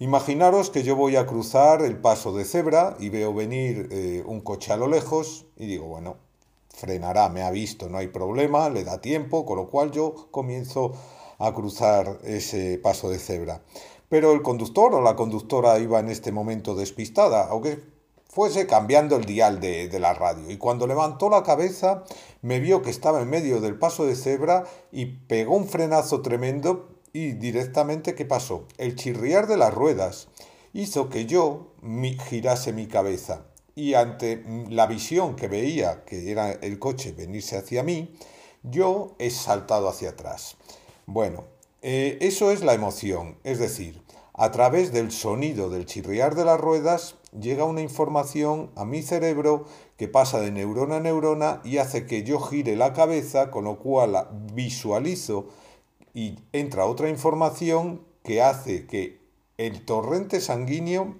Speaker 6: Imaginaros que yo voy a cruzar el paso de cebra y veo venir eh, un coche a lo lejos y digo, bueno, frenará, me ha visto, no hay problema, le da tiempo, con lo cual yo comienzo a cruzar ese paso de cebra. Pero el conductor o la conductora iba en este momento despistada, aunque fuese cambiando el dial de, de, la radio. Y cuando levantó la cabeza, me vio que estaba en medio del paso de cebra y pegó un frenazo tremendo y directamente, ¿qué pasó? El chirriar de las ruedas hizo que yo girase mi cabeza y ante la visión que veía que era el coche venirse hacia mí, yo he saltado hacia atrás. Bueno, eh, eso es la emoción, es decir, a través del sonido del chirriar de las ruedas llega una información a mi cerebro que pasa de neurona a neurona y hace que yo gire la cabeza, con lo cual visualizo y entra otra información que hace que el torrente sanguíneo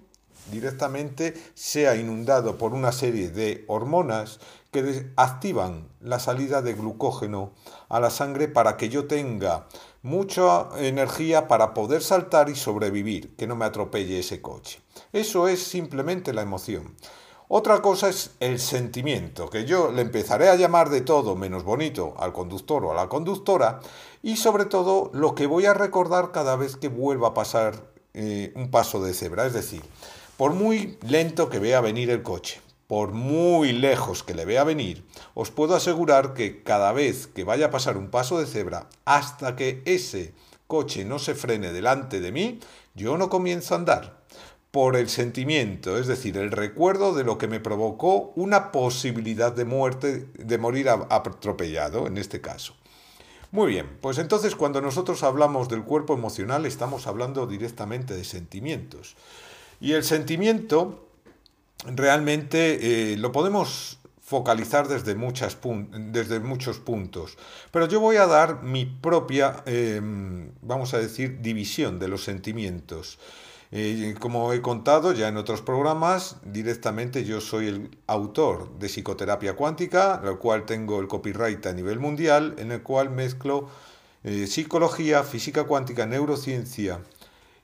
Speaker 6: directamente sea inundado por una serie de hormonas que activan la salida de glucógeno a la sangre para que yo tenga mucha energía para poder saltar y sobrevivir, que no me atropelle ese coche. Eso es simplemente la emoción. Otra cosa es el sentimiento, que yo le empezaré a llamar de todo menos bonito al conductor o a la conductora, y sobre todo lo que voy a recordar cada vez que vuelva a pasar eh, un paso de cebra. Es decir, por muy lento que vea venir el coche, por muy lejos que le vea venir, os puedo asegurar que cada vez que vaya a pasar un paso de cebra, hasta que ese coche no se frene delante de mí, yo no comienzo a andar por el sentimiento, es decir, el recuerdo de lo que me provocó una posibilidad de muerte, de morir atropellado en este caso. Muy bien, pues entonces cuando nosotros hablamos del cuerpo emocional estamos hablando directamente de sentimientos. Y el sentimiento realmente eh, lo podemos focalizar desde, muchas desde muchos puntos. Pero yo voy a dar mi propia, em, vamos a decir, división de los sentimientos. Eh, como he contado ya en otros programas, directamente yo soy el autor de psicoterapia cuántica, el cual tengo el copyright a nivel mundial, en el cual mezclo eh, psicología, física cuántica, neurociencia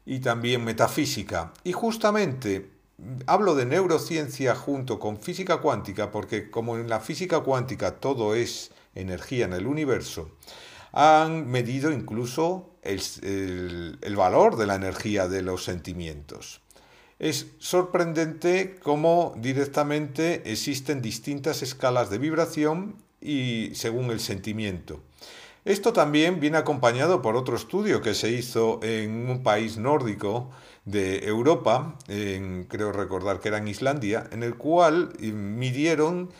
Speaker 6: y también metafísica. Y justamente hablo de neurociencia junto con física cuántica porque como en la física cuántica todo es energía en el universo, han medido incluso el, valor de la energía de los sentimientos. Es sorprendente cómo directamente existen distintas escalas de vibración y según el sentimiento. Esto también viene acompañado por otro estudio que se hizo en un país nórdico de Europa, creo recordar que era en Islandia, en el cual midieron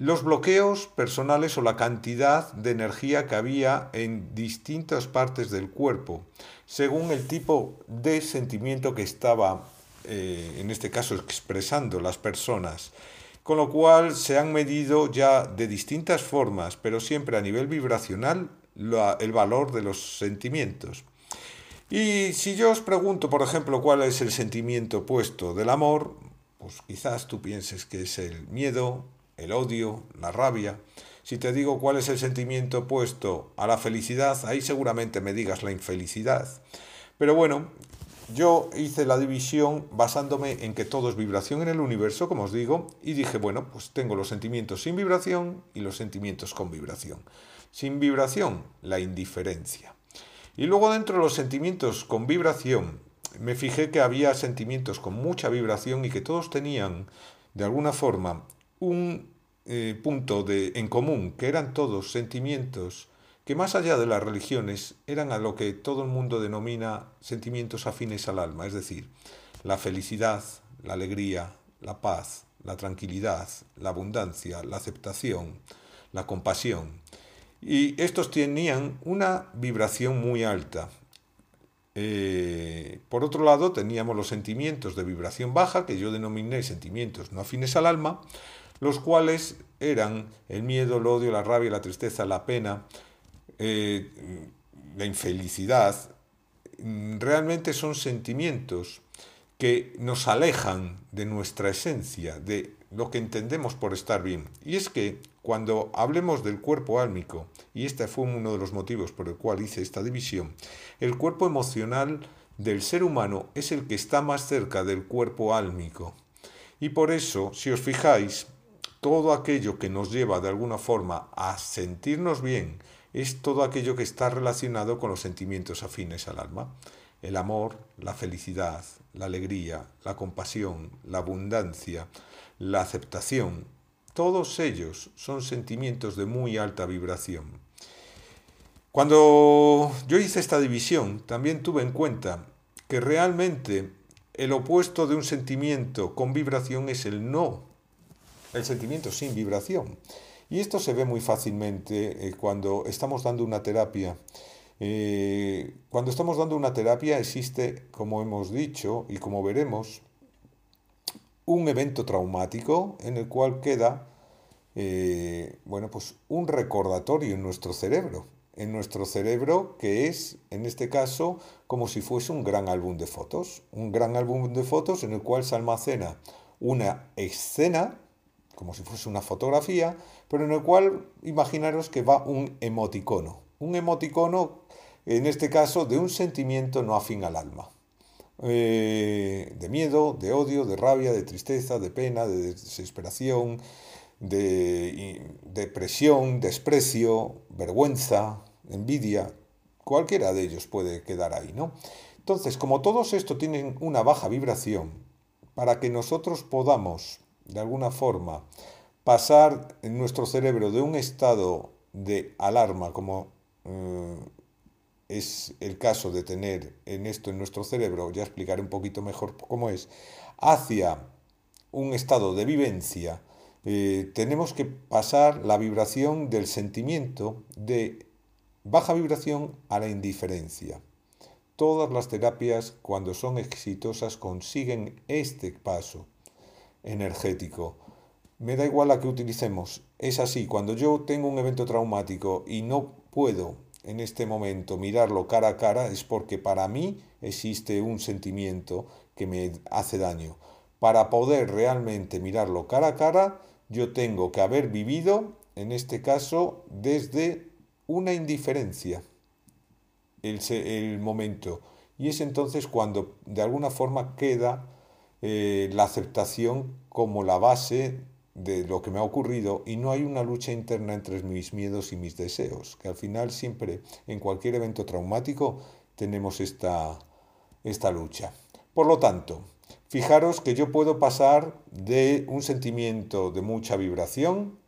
Speaker 6: los bloqueos personales o la cantidad de energía que había en distintas partes del cuerpo, según el tipo de sentimiento que estaba, eh, en este caso, expresando las personas. Con lo cual se han medido ya de distintas formas, pero siempre a nivel vibracional, el valor de los sentimientos. Y si yo os pregunto, por ejemplo, cuál es el sentimiento opuesto del amor, pues quizás tú pienses que es el miedo, el odio, la rabia. Si te digo cuál es el sentimiento opuesto a la felicidad, ahí seguramente me digas la infelicidad. Pero bueno, yo hice la división basándome en que todo es vibración en el universo, como os digo, y dije, bueno, pues tengo los sentimientos sin vibración y los sentimientos con vibración. Sin vibración, la indiferencia. Y luego dentro de los sentimientos con vibración, me fijé que había sentimientos con mucha vibración y que todos tenían, de alguna forma, un eh, punto de, en común, que eran todos sentimientos que más allá de las religiones eran a lo que todo el mundo denomina sentimientos afines al alma, es decir, la felicidad, la alegría, la paz, la tranquilidad, la abundancia, la aceptación, la compasión. Y estos tenían una vibración muy alta. Eh, por otro lado, teníamos los sentimientos de vibración baja, que yo denominé sentimientos no afines al alma, los cuales eran el miedo, el odio, la rabia, la tristeza, la pena, eh, la infelicidad. Realmente son sentimientos que nos alejan de nuestra esencia, de lo que entendemos por estar bien. Y es que cuando hablemos del cuerpo álmico, y este fue uno de los motivos por el cual hice esta división, el cuerpo emocional del ser humano es el que está más cerca del cuerpo álmico. Y por eso, si os fijáis, todo aquello que nos lleva de alguna forma a sentirnos bien es todo aquello que está relacionado con los sentimientos afines al alma. El amor, la felicidad, la alegría, la compasión, la abundancia, la aceptación, todos ellos son sentimientos de muy alta vibración. Cuando yo hice esta división, también tuve en cuenta que realmente el opuesto de un sentimiento con vibración es el no el sentimiento sin vibración. Y esto se ve muy fácilmente eh, cuando estamos dando una terapia. Eh, cuando estamos dando una terapia existe, como hemos dicho y como veremos, un evento traumático en el cual queda eh, bueno, pues un recordatorio en nuestro cerebro. En nuestro cerebro que es, en este caso, como si fuese un gran álbum de fotos. Un gran álbum de fotos en el cual se almacena una escena como si fuese una fotografía, pero en el cual imaginaros que va un emoticono. Un emoticono, en este caso, de un sentimiento no afín al alma. Eh, de miedo, de odio, de rabia, de tristeza, de pena, de desesperación, de depresión, desprecio, vergüenza, envidia, cualquiera de ellos puede quedar ahí, ¿no? Entonces, como todos estos tienen una baja vibración, para que nosotros podamos de alguna forma, pasar en nuestro cerebro de un estado de alarma, como eh, es el caso de tener en esto en nuestro cerebro, ya explicaré un poquito mejor cómo es, hacia un estado de vivencia, eh, tenemos que pasar la vibración del sentimiento de baja vibración a la indiferencia. Todas las terapias, cuando son exitosas, consiguen este paso energético. Me da igual la que utilicemos. Es así, cuando yo tengo un evento traumático y no puedo en este momento mirarlo cara a cara, es porque para mí existe un sentimiento que me hace daño. Para poder realmente mirarlo cara a cara, yo tengo que haber vivido, en este caso, desde una indiferencia el, el momento. Y es entonces cuando de alguna forma queda eh, la aceptación como la base de lo que me ha ocurrido y no hay una lucha interna entre mis miedos y mis deseos, que al final siempre en cualquier evento traumático tenemos esta, esta lucha. Por lo tanto, fijaros que yo puedo pasar de un sentimiento de mucha vibración,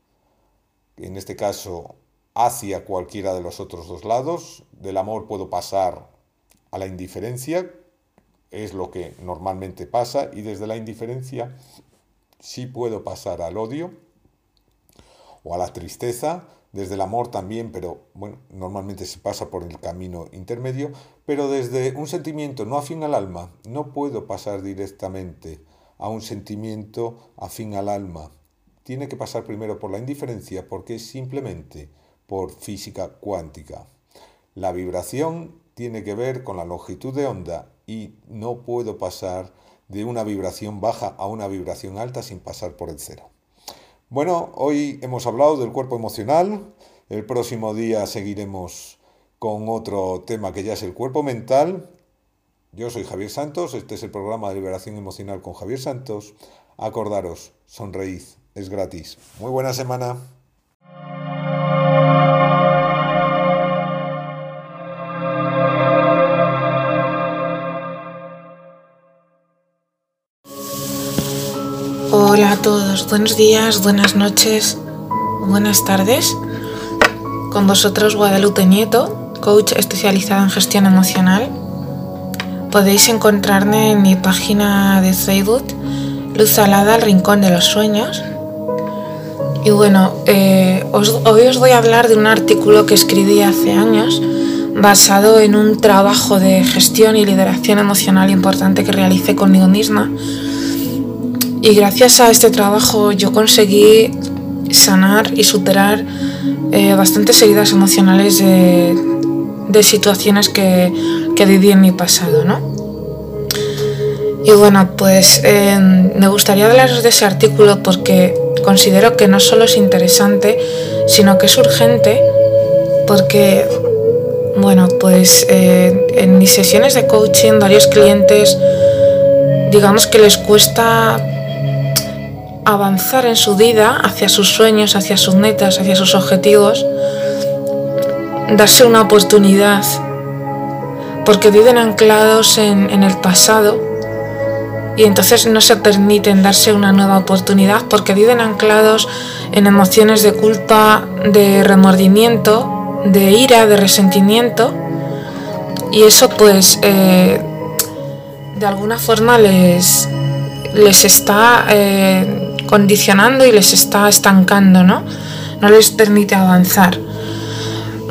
Speaker 6: en este caso hacia cualquiera de los otros dos lados, del amor puedo pasar a la indiferencia, es lo que normalmente pasa y desde la indiferencia sí puedo pasar al odio o a la tristeza, desde el amor también, pero bueno, normalmente se pasa por el camino intermedio, pero desde un sentimiento no afín al alma, no puedo pasar directamente a un sentimiento afín al alma. Tiene que pasar primero por la indiferencia porque es simplemente por física cuántica. La vibración tiene que ver con la longitud de onda y no puedo pasar de una vibración baja a una vibración alta sin pasar por el cero. Bueno, hoy hemos hablado del cuerpo emocional, el próximo día seguiremos con otro tema que ya es el cuerpo mental. Yo soy Javier Santos, este es el programa de liberación emocional con Javier Santos. Acordaros, sonreíd, es gratis. Muy buena semana.
Speaker 7: Buenos días, buenas noches, buenas tardes. Con vosotros Guadalupe Nieto, coach especializada en gestión emocional. Podéis encontrarme en mi página de Facebook, Luz Salada, el Rincón de los Sueños. Y bueno, eh, hoy os voy a hablar de un artículo que escribí hace años basado en un trabajo de gestión y lideración emocional importante que realicé conmigo misma y gracias a este trabajo yo conseguí sanar y superar eh, bastantes heridas emocionales de, situaciones que, viví en mi pasado, ¿no? Y bueno, pues eh, me gustaría hablaros de ese artículo porque considero que no solo es interesante, sino que es urgente porque, bueno, pues eh, en mis sesiones de coaching varios clientes, digamos que les cuesta avanzar en su vida hacia sus sueños, hacia sus metas, hacia sus objetivos, darse una oportunidad, porque viven anclados en, el pasado y entonces no se permiten darse una nueva oportunidad porque viven anclados en emociones de culpa, de remordimiento, de ira, de resentimiento. Y eso pues eh, de alguna forma les, les está eh, condicionando y les está estancando, ¿no? No les permite avanzar.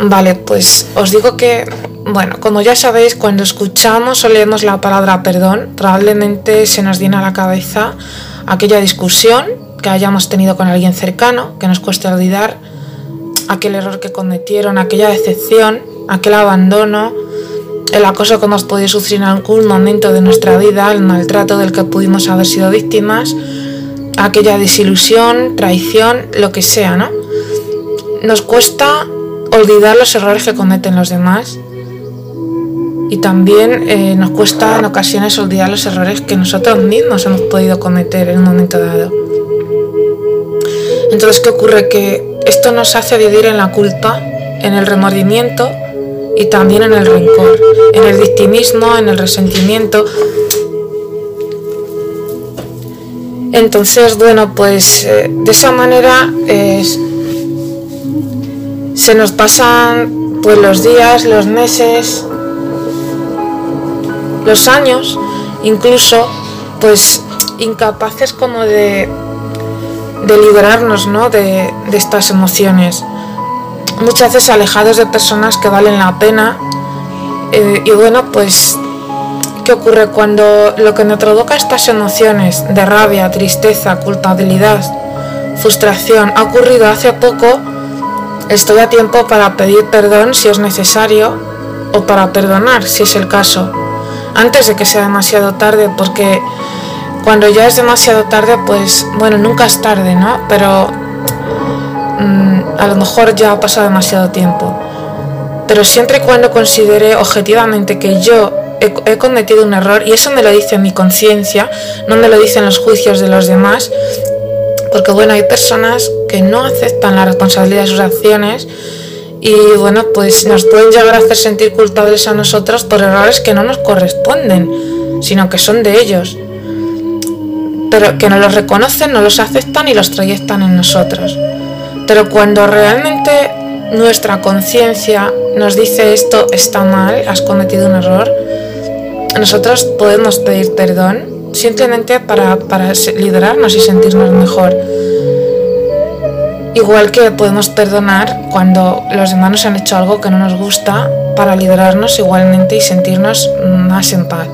Speaker 7: Vale, pues os digo que, bueno, como ya sabéis, cuando escuchamos o leemos la palabra perdón, probablemente se nos viene a la cabeza aquella discusión que hayamos tenido con alguien cercano, que nos cueste olvidar, aquel error que cometieron, aquella decepción, aquel abandono, el acoso que hemos podido sufrir en algún momento de nuestra vida, el maltrato del que pudimos haber sido víctimas, aquella desilusión, traición, lo que sea, ¿no? Nos cuesta olvidar los errores que cometen los demás y también eh, nos cuesta en ocasiones olvidar los errores que nosotros mismos hemos podido cometer en un momento dado. Entonces, ¿qué ocurre? Que esto nos hace vivir en la culpa, en el remordimiento y también en el rencor, en el victimismo, en el resentimiento, Entonces, bueno, pues eh, de esa manera se nos pasan pues los días, los meses, los años, incluso pues incapaces como de, de liberarnos ¿no? de, de estas emociones. Muchas veces alejados de personas que valen la pena. Eh, y bueno, pues ¿Qué ocurre cuando lo que me provoca estas emociones de rabia, tristeza, culpabilidad, frustración ha ocurrido hace poco? Estoy a tiempo para pedir perdón si es necesario o para perdonar si es el caso, antes de que sea demasiado tarde, porque cuando ya es demasiado tarde, pues bueno, nunca es tarde, ¿no? Pero mm, a lo mejor ya ha pasado demasiado tiempo. Pero siempre y cuando considere objetivamente que yo he, cometido un error y eso me lo dice mi conciencia, no me lo dicen los juicios de los demás, porque bueno, hay personas que no aceptan la responsabilidad de sus acciones y bueno, pues nos pueden llegar a hacer sentir culpables a nosotros por errores que no nos corresponden, sino que son de ellos. Pero que no los reconocen, no los aceptan y los proyectan en nosotros. Pero cuando realmente nuestra conciencia nos dice esto está mal, has cometido un error, nosotros podemos pedir perdón simplemente para, para liderarnos y sentirnos mejor. Igual que podemos perdonar cuando los demás nos han hecho algo que no nos gusta para liderarnos igualmente y sentirnos más en paz.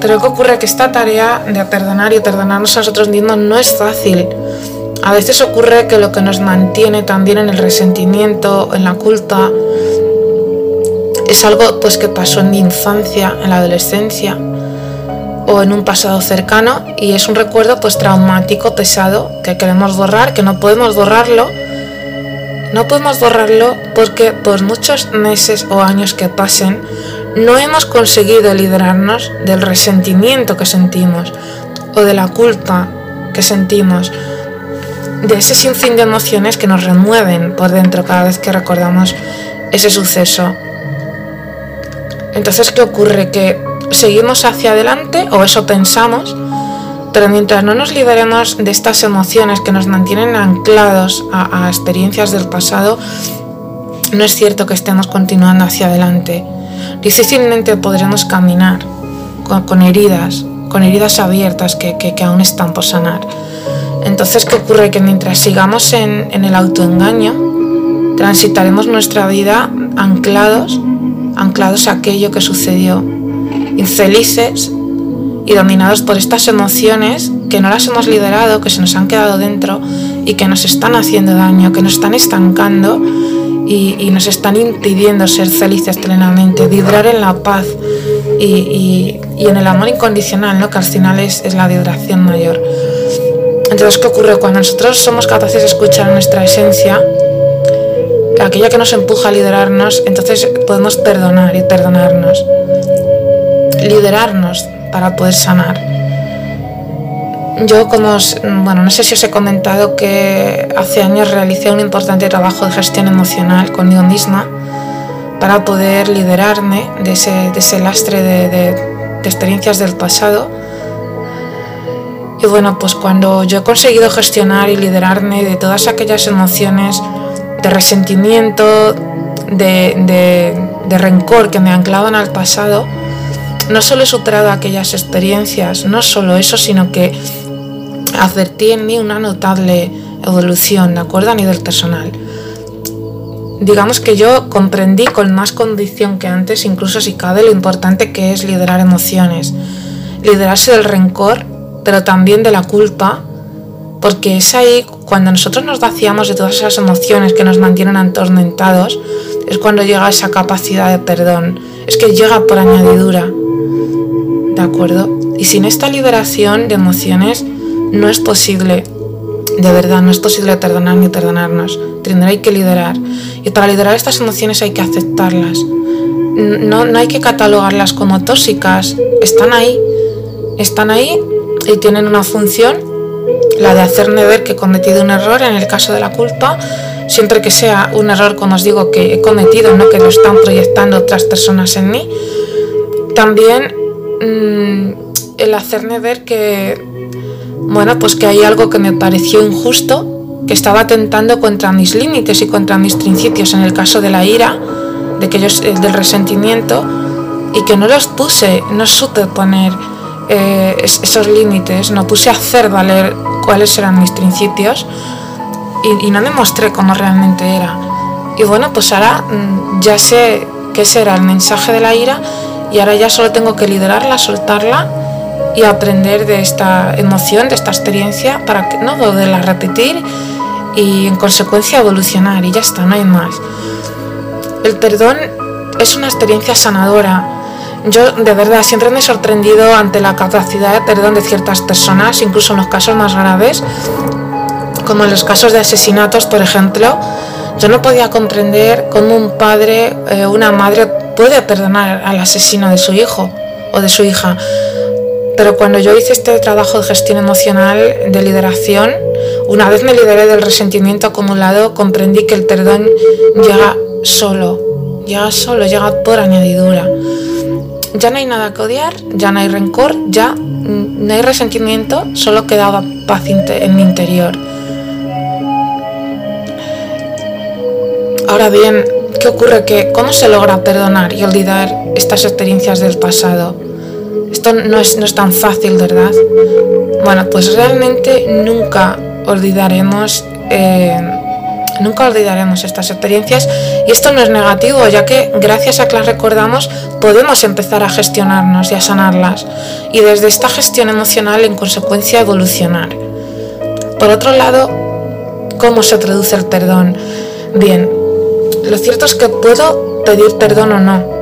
Speaker 7: Pero ¿qué ocurre? Que esta tarea de perdonar y perdonarnos a nosotros mismos no es fácil. A veces ocurre que lo que nos mantiene también en el resentimiento, en la culpa, es algo pues que pasó en mi infancia, en la adolescencia o en un pasado cercano y es un recuerdo pues traumático, pesado, que queremos borrar, que no podemos borrarlo. No podemos borrarlo porque por muchos meses o años que pasen no hemos conseguido liberarnos del resentimiento que sentimos o de la culpa que sentimos, de ese sinfín de emociones que nos remueven por dentro cada vez que recordamos ese suceso. Entonces, ¿qué ocurre? Que seguimos hacia adelante, o eso pensamos, pero mientras no nos liberemos de estas emociones que nos mantienen anclados a, experiencias del pasado, no es cierto que estemos continuando hacia adelante. Difícilmente podremos caminar con, heridas, con heridas abiertas que, aún están por sanar. Entonces, ¿qué ocurre? Que mientras sigamos en, en el autoengaño, transitaremos nuestra vida anclados, anclados a aquello que sucedió infelices y dominados por estas emociones que no las hemos liderado, que se nos han quedado dentro y que nos están haciendo daño, que nos están estancando y, nos están impidiendo ser felices plenamente, vibrar en la paz y, en el amor incondicional, ¿no? que al final es, es la vibración mayor. Entonces, ¿qué ocurre? Cuando nosotros somos capaces de escuchar nuestra esencia, aquella que nos empuja a liderarnos, entonces podemos perdonar y perdonarnos liderarnos para poder sanar. Yo como, bueno, no sé si os he comentado que hace años realicé un importante trabajo de gestión emocional conmigo misma para poder liderarme de ese, lastre de, de experiencias del pasado. Y bueno, pues cuando yo he conseguido gestionar y liderarme de todas aquellas emociones de resentimiento, de, de rencor que me anclaban al pasado, no solo he superado aquellas experiencias, no solo eso, sino que advertí en mí una notable evolución, ¿de acuerdo? A nivel personal. Digamos que yo comprendí con más condición que antes, incluso si cabe, lo importante que es liderar emociones. Liderarse del rencor, pero también de la culpa, porque es ahí cuando nosotros nos vaciamos de todas esas emociones que nos mantienen atormentados, es cuando llega esa capacidad de perdón. Es que llega por añadidura. ¿De acuerdo? Y sin esta liberación de emociones no es posible, de verdad, no es posible perdonar ni perdonarnos. Tendrá que liderar. Y para liderar estas emociones hay que aceptarlas. No, no hay que catalogarlas como tóxicas. Están ahí. Están ahí y tienen una función, la de hacerme ver que he cometido un error en el caso de la culpa, siempre que sea un error, como os digo, que he cometido, no que lo están proyectando otras personas en mí. También Mm, el hacerme ver que, bueno, pues que hay algo que me pareció injusto, que estaba atentando contra mis límites y contra mis principios, en el caso de la ira, de que eh, del resentimiento, y que no los puse, no supe poner eh, esos límites, no puse hacer valer cuáles eran mis principios y, y no demostré cómo realmente era. Y bueno, pues ahora mm, ya sé qué será el mensaje de la ira y ahora ya solo tengo que liderarla, soltarla y aprender de esta emoción, de esta experiencia, para que no volverla repetir y en consecuencia evolucionar y ya está, no hay más. El perdón es una experiencia sanadora. Yo de verdad siempre me he sorprendido ante la capacidad de perdón de ciertas personas, incluso en los casos más graves, como en los casos de asesinatos, por ejemplo. Yo no podía comprender cómo un padre, eh, una madre puede perdonar al asesino de su hijo o de su hija. Pero cuando yo hice este trabajo de gestión emocional, de lideración, una vez me liberé del resentimiento acumulado, comprendí que el perdón llega solo, llega solo, llega por añadidura. Ya no hay nada que odiar, ya no hay rencor, ya no hay resentimiento, solo quedaba paz en mi interior. Ahora bien, ¿Qué ocurre? Que ¿Cómo se logra perdonar y olvidar estas experiencias del pasado? Esto no es, no es tan fácil, ¿verdad? Bueno, pues realmente nunca olvidaremos eh, nunca olvidaremos estas experiencias y esto no es negativo, ya que gracias a que las recordamos podemos empezar a gestionarnos y a sanarlas y desde esta gestión emocional en consecuencia evolucionar. Por otro lado, ¿cómo se traduce el perdón? Bien, lo cierto es que puedo pedir perdón o no,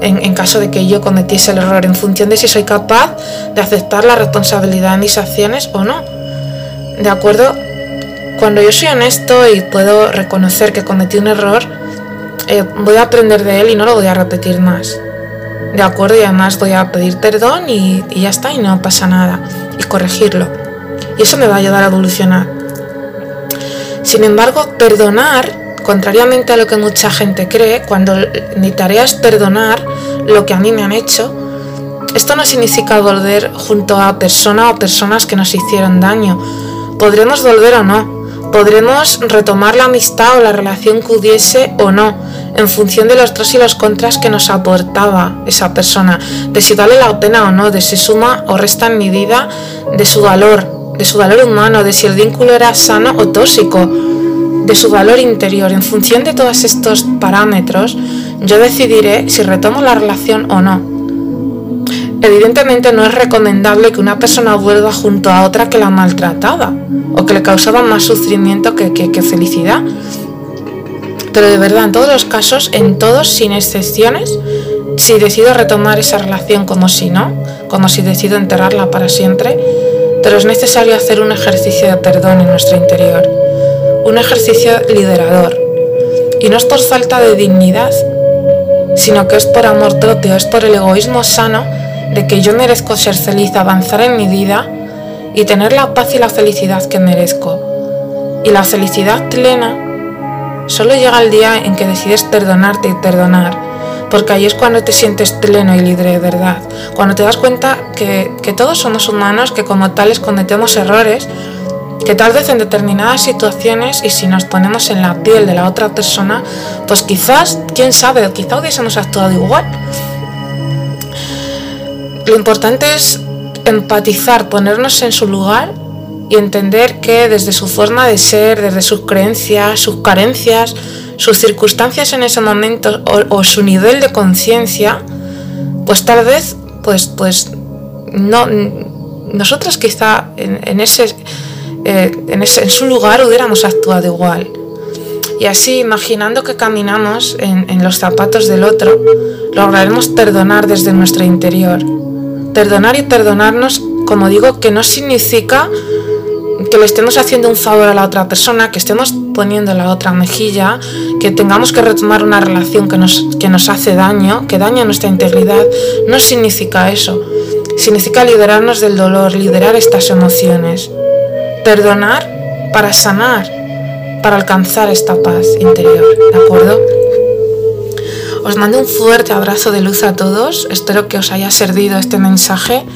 Speaker 7: en, caso de que yo cometiese el error, en función de si soy capaz de aceptar la responsabilidad de mis acciones o no. ¿De acuerdo? Cuando yo soy honesto y puedo reconocer que cometí un error, eh, voy a aprender de él y no lo voy a repetir más. ¿De acuerdo? Y además voy a pedir perdón y, y ya está, y no pasa nada. Y corregirlo. Y eso me va a ayudar a evolucionar. Sin embargo, perdonar Contrariamente a lo que mucha gente cree, cuando mi tarea es perdonar lo que a mí me han hecho, esto no significa volver junto a persona o personas que nos hicieron daño. Podremos volver o no. Podremos retomar la amistad o la relación que hubiese o no, en función de los pros y los contras que nos aportaba esa persona, de si vale la pena o no, de si suma o resta en mi vida, de su valor, de su valor humano, de si el vínculo era sano o tóxico de su valor interior. En función de todos estos parámetros, yo decidiré si retomo la relación o no. Evidentemente no es recomendable que una persona vuelva junto a otra que la maltrataba o que le causaba más sufrimiento que, que felicidad. Pero de verdad, en todos los casos, en todos sin excepciones, si decido retomar esa relación como si no, como si decido enterrarla para siempre, pero es necesario hacer un ejercicio de perdón en nuestro interior un ejercicio liderador. Y no es por falta de dignidad, sino que es por amor propio, es por el egoísmo sano de que yo merezco ser feliz, avanzar en mi vida y tener la paz y la felicidad que merezco. Y la felicidad plena solo llega el día en que decides perdonarte y perdonar, porque ahí es cuando te sientes pleno y libre de verdad, cuando te das cuenta que, que todos somos humanos, que como tales cometemos errores, que tal vez en determinadas situaciones y si nos ponemos en la piel de la otra persona, pues quizás, quién sabe, quizá hubiésemos actuado igual. Lo importante es empatizar, ponernos en su lugar y entender que desde su forma de ser, desde sus creencias, sus carencias, sus circunstancias en ese momento o, su nivel de conciencia, pues tal vez, pues, pues, no, nosotros quizá en ese eh, en, su lugar hubiéramos actuado igual. Y así, imaginando que caminamos en, los zapatos del otro, lograremos perdonar desde nuestro interior. Perdonar y perdonarnos, como digo, que no significa que le estemos haciendo un favor a la otra persona, que estemos poniendo la otra mejilla, que tengamos que retomar una relación que nos, que nos hace daño, que daña nuestra integridad, no significa eso. Significa liberarnos del dolor, liberar estas emociones perdonar para sanar, para alcanzar esta paz interior, ¿de acuerdo? Os mando un fuerte abrazo de luz a todos, espero que os haya servido este mensaje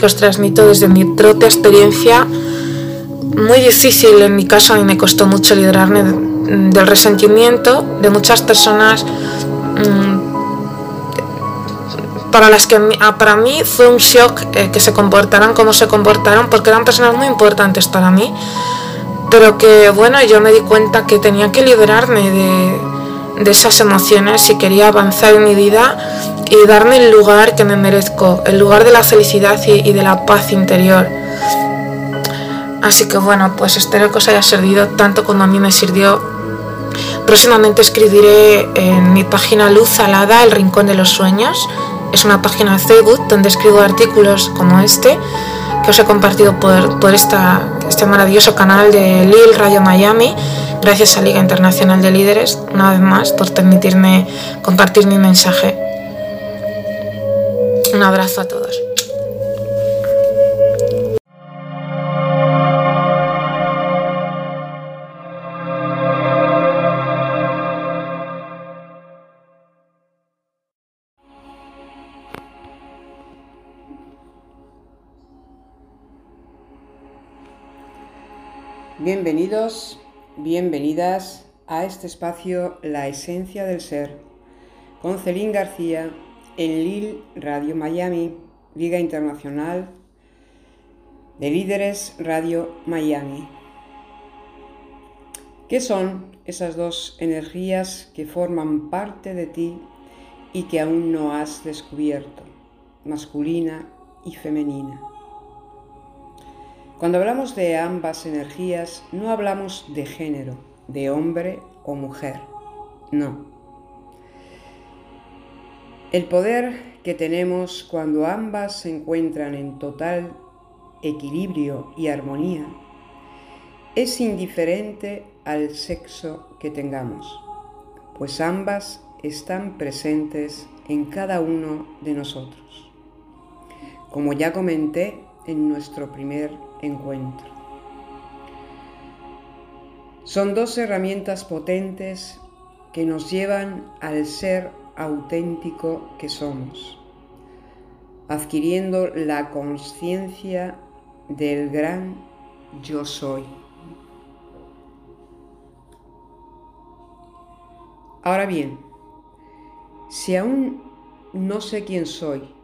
Speaker 7: que os transmito desde mi propia experiencia, muy difícil en mi caso, a mí me costó mucho librarme del resentimiento de muchas personas mm, para las que ah, para mí fue un shock eh, que se comportaran como se comportaron porque eran personas muy importantes para mí. Pero que bueno yo me di cuenta que tenía que liberarme de, esas emociones si quería avanzar en mi vida y darme el lugar que me merezco el lugar de la felicidad y, y de la paz interior. Así que bueno pues espero que os haya servido tanto como a mí me sirvió. Próximamente escribiré en mi página Luz Alada el Rincón de los Sueños. Es una página de Facebook donde escribo artículos como este que os he compartido por, por esta, este maravilloso canal de Lil Radio Miami. Gracias a Liga Internacional de Líderes, una vez más, por permitirme compartir mi mensaje. Un abrazo a todos.
Speaker 8: Bienvenidos, bienvenidas a este espacio La Esencia del Ser, con Celín García en Lil Radio Miami, Liga Internacional de Líderes Radio Miami. ¿Qué son esas dos energías que forman parte de ti y que aún no has descubierto, masculina y femenina? Cuando hablamos de ambas energías, no hablamos de género, de hombre o mujer, no. El poder que tenemos cuando ambas se encuentran en total equilibrio y armonía es indiferente al sexo que tengamos, pues ambas están presentes en cada uno de nosotros. Como ya comenté en nuestro primer encuentro. Son dos herramientas potentes que nos llevan al ser auténtico que somos, adquiriendo la conciencia del gran yo soy. Ahora bien, si aún no sé quién soy,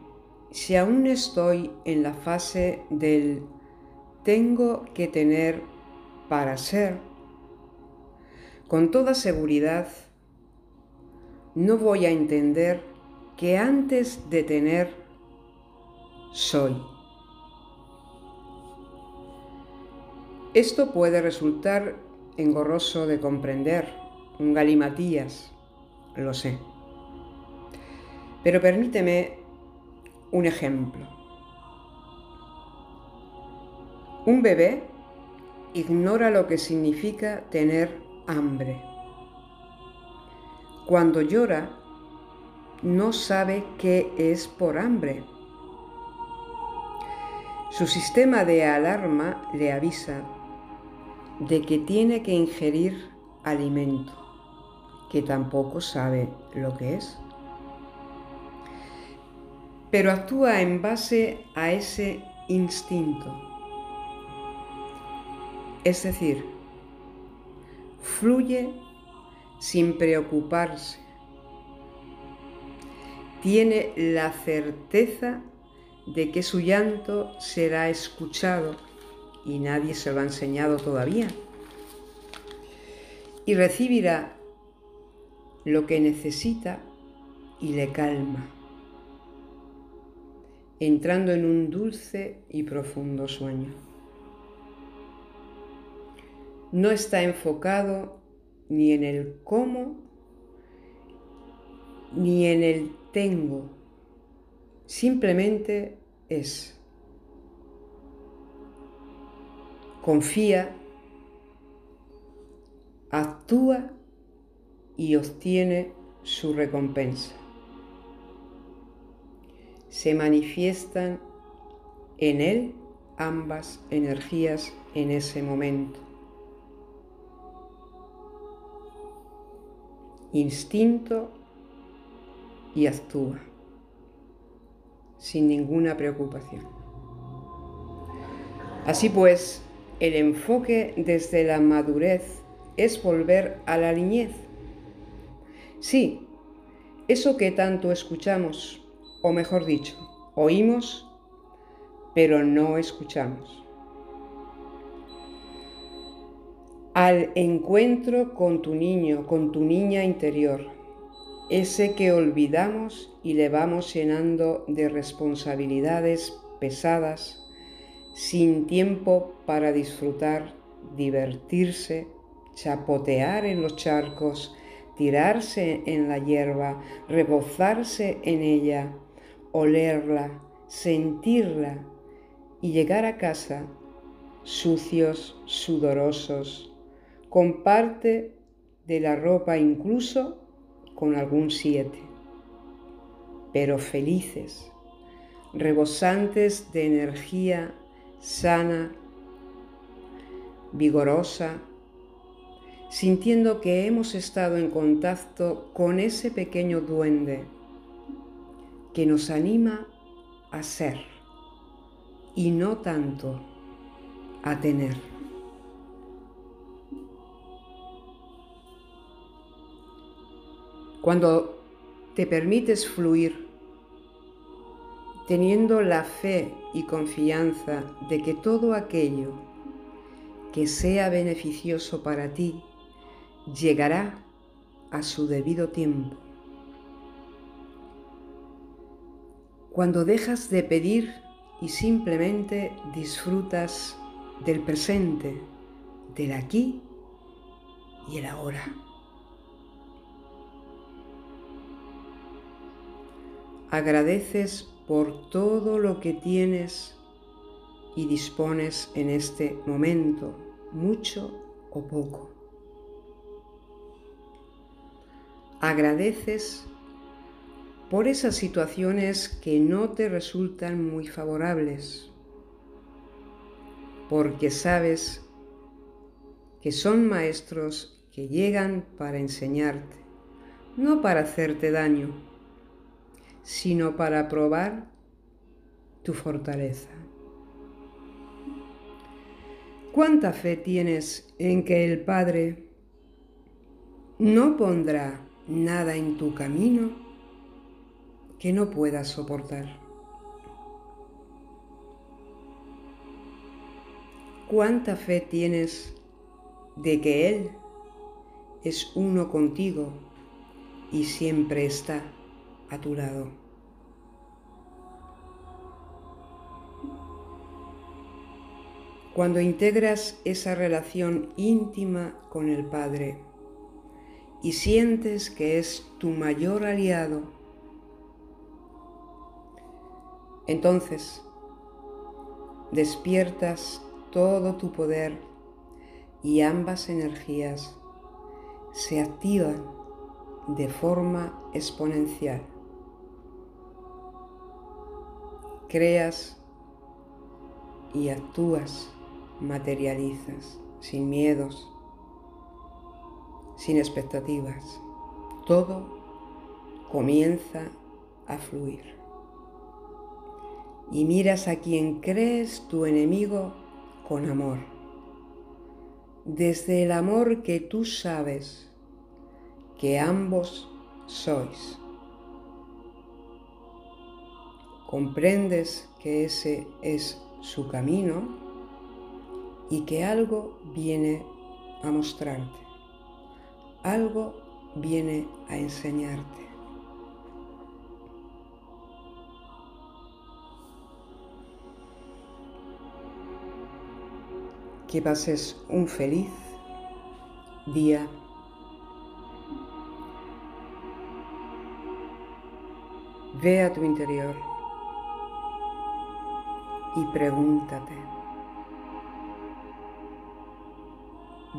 Speaker 8: si aún estoy en la fase del tengo que tener para ser, con toda seguridad no voy a entender que antes de tener soy. Esto puede resultar engorroso de comprender, un galimatías, lo sé. Pero permíteme un ejemplo. Un bebé ignora lo que significa tener hambre. Cuando llora, no sabe qué es por hambre. Su sistema de alarma le avisa de que tiene que ingerir alimento, que tampoco sabe lo que es. Pero actúa en base a ese instinto es decir, fluye sin preocuparse. Tiene la certeza de que su llanto será escuchado y nadie se lo ha enseñado todavía. Y recibirá lo que necesita y le calma, entrando en un dulce y profundo sueño no está enfocado ni en el cómo ni en el tengo, simplemente es. Confía, actúa y obtiene su recompensa. Se manifiestan en él ambas energías en ese momento. instinto y actúa sin ninguna preocupación. Así pues, el enfoque desde la madurez es volver a la niñez. Sí, eso que tanto escuchamos, o mejor dicho, oímos, pero no escuchamos. al encuentro con tu niño, con tu niña interior, ese que olvidamos y le vamos llenando de responsabilidades pesadas, sin tiempo para disfrutar, divertirse, chapotear en los charcos, tirarse en la hierba, rebozarse en ella, olerla, sentirla y llegar a casa sucios, sudorosos, con parte de la ropa incluso con algún siete, pero felices, rebosantes de energía sana, vigorosa, sintiendo que hemos estado en contacto con ese pequeño duende que nos anima a ser y no tanto a tener. Cuando te permites fluir, teniendo la fe y confianza de que todo aquello que sea beneficioso para ti llegará a su debido tiempo. Cuando dejas de pedir y simplemente disfrutas del presente, del aquí y el ahora. Agradeces por todo lo que tienes y dispones en este momento, mucho o poco. Agradeces por esas situaciones que no te resultan muy favorables, porque sabes que son maestros que llegan para enseñarte, no para hacerte daño, sino para probar tu fortaleza. ¿Cuánta fe tienes en que el Padre no pondrá nada en tu camino que no puedas soportar? ¿Cuánta fe tienes de que Él es uno contigo y siempre está a tu lado. Cuando integras esa relación íntima con el Padre y sientes que es tu mayor aliado, entonces despiertas todo tu poder y ambas energías se activan de forma exponencial. Creas y actúas, materializas, sin miedos, sin expectativas. Todo comienza a fluir. Y miras a quien crees tu enemigo con amor desde el amor que tú sabes que ambos sois. Comprendes que ese es su camino y que algo viene a mostrarte, algo viene a enseñarte. Que pases un feliz día. Ve a tu interior y pregúntate.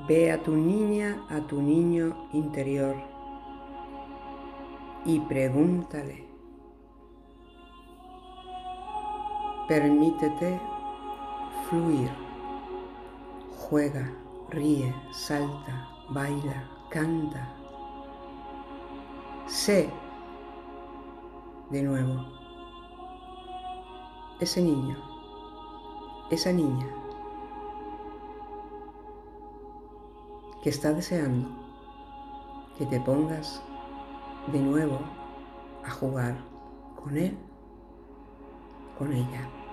Speaker 8: Ve a tu niña, a tu niño interior y pregúntale. Permítete fluir juega, ríe, salta, baila, canta. Sé de nuevo ese niño, esa niña que está deseando que te pongas de nuevo a jugar con él, con ella.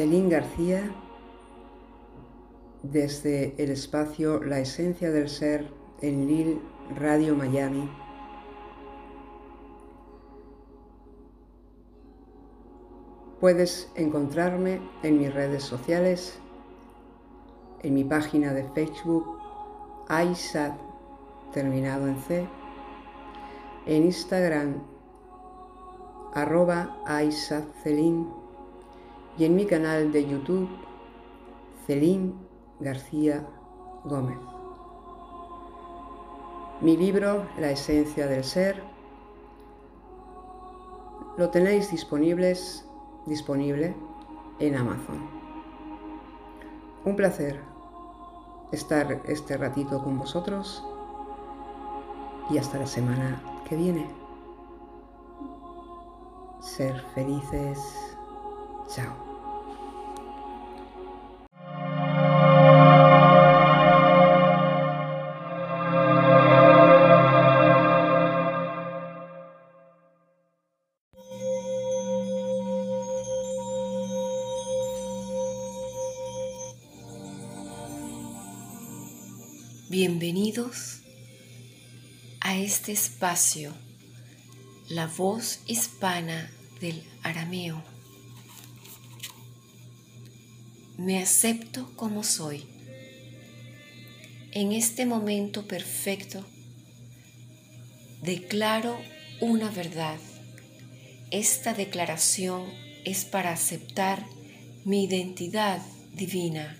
Speaker 8: Celín García, desde el espacio La Esencia del Ser en Lil Radio Miami. Puedes encontrarme en mis redes sociales, en mi página de Facebook, ISAT, terminado en C, en Instagram, arroba Celín y en mi canal de YouTube, Celín García Gómez. Mi libro, La esencia del ser, lo tenéis disponibles, disponible en Amazon. Un placer estar este ratito con vosotros y hasta la semana que viene. Ser felices.
Speaker 9: Bienvenidos a este espacio, la voz hispana del arameo. Me acepto como soy. En este momento perfecto, declaro una verdad. Esta declaración es para aceptar mi identidad divina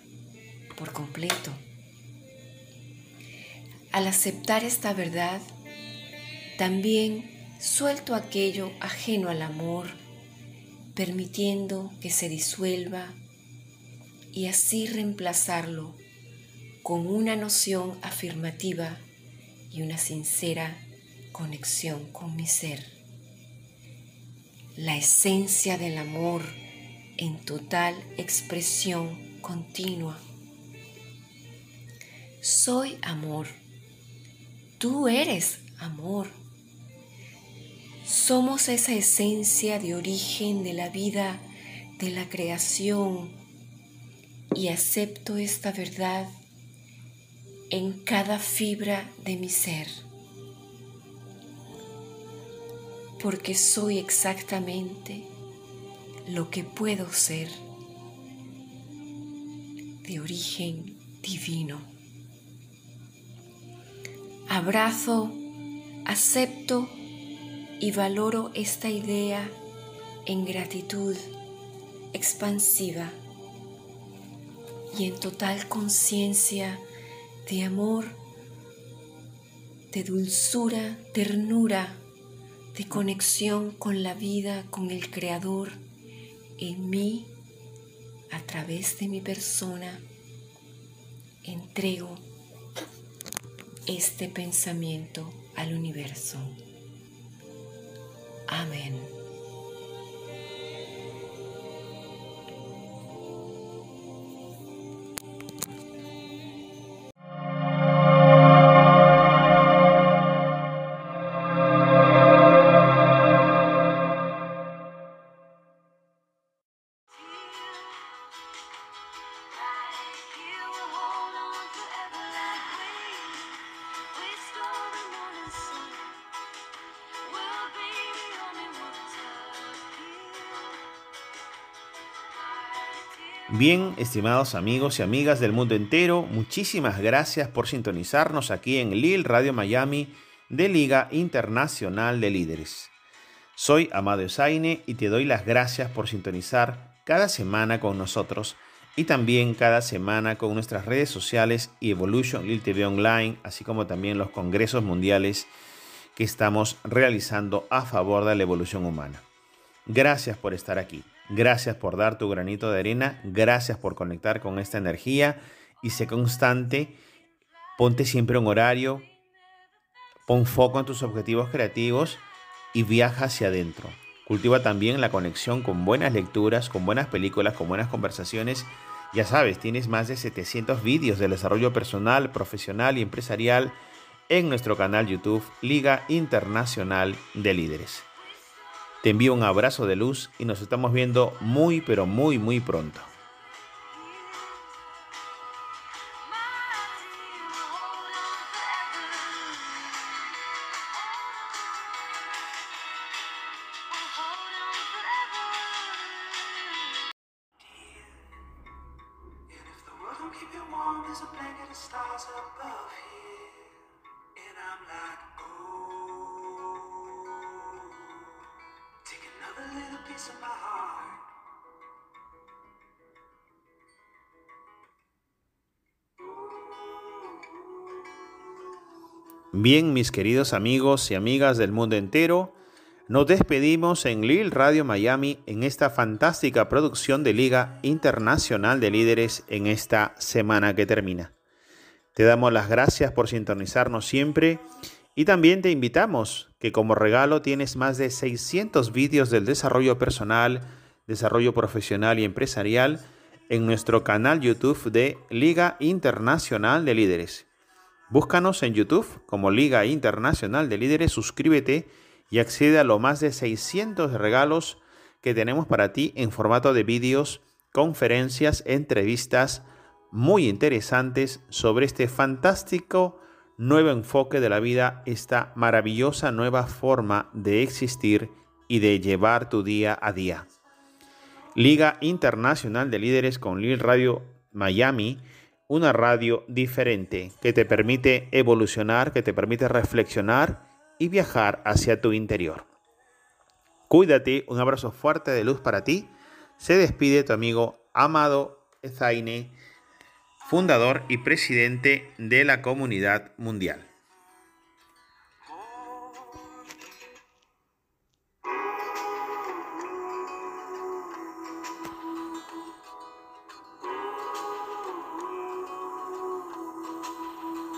Speaker 9: por completo. Al aceptar esta verdad, también suelto aquello ajeno al amor, permitiendo que se disuelva y así reemplazarlo con una noción afirmativa y una sincera conexión con mi ser. La esencia del amor en total expresión continua. Soy amor. Tú eres amor. Somos esa esencia de origen de la vida, de la creación, y acepto esta verdad en cada fibra de mi ser, porque soy exactamente lo que puedo ser de origen divino. Abrazo, acepto y valoro esta idea en gratitud expansiva y en total conciencia de amor, de dulzura, ternura, de conexión con la vida, con el Creador, en mí, a través de mi persona, entrego este pensamiento al universo. Amén.
Speaker 1: Bien, estimados amigos y amigas del mundo entero, muchísimas gracias por sintonizarnos aquí en Lil Radio Miami de Liga Internacional de Líderes. Soy Amado Esaine y te doy las gracias por sintonizar cada semana con nosotros y también cada semana con nuestras redes sociales y Evolution Lil TV Online, así como también los congresos mundiales que estamos realizando a favor de la evolución humana. Gracias por estar aquí. Gracias por dar tu granito de arena. Gracias por conectar con esta energía y sé constante. Ponte siempre un horario. Pon foco en tus objetivos creativos y viaja hacia adentro. Cultiva también la conexión con buenas lecturas, con buenas películas, con buenas conversaciones. Ya sabes, tienes más de 700 vídeos de desarrollo personal, profesional y empresarial en nuestro canal YouTube Liga Internacional de Líderes. Te envío un abrazo de luz y nos estamos viendo muy, pero muy, muy pronto. Bien, mis queridos amigos y amigas del mundo entero, nos despedimos en Lil Radio Miami en esta fantástica producción de Liga Internacional de Líderes en esta semana que termina. Te damos las gracias por sintonizarnos siempre y también te invitamos que como regalo tienes más de 600 vídeos del desarrollo personal, desarrollo profesional y empresarial en nuestro canal YouTube de Liga Internacional de Líderes. Búscanos en YouTube como Liga Internacional de Líderes, suscríbete y accede a los más de 600 regalos que tenemos para ti en formato de vídeos, conferencias, entrevistas, muy interesantes sobre este fantástico nuevo enfoque de la vida, esta maravillosa nueva forma de existir y de llevar tu día a día. Liga Internacional de Líderes con Lil Radio Miami, una radio diferente que te permite evolucionar, que te permite reflexionar y viajar hacia tu interior. Cuídate, un abrazo fuerte de luz para ti. Se despide tu amigo Amado Ezaine fundador y presidente de la Comunidad Mundial.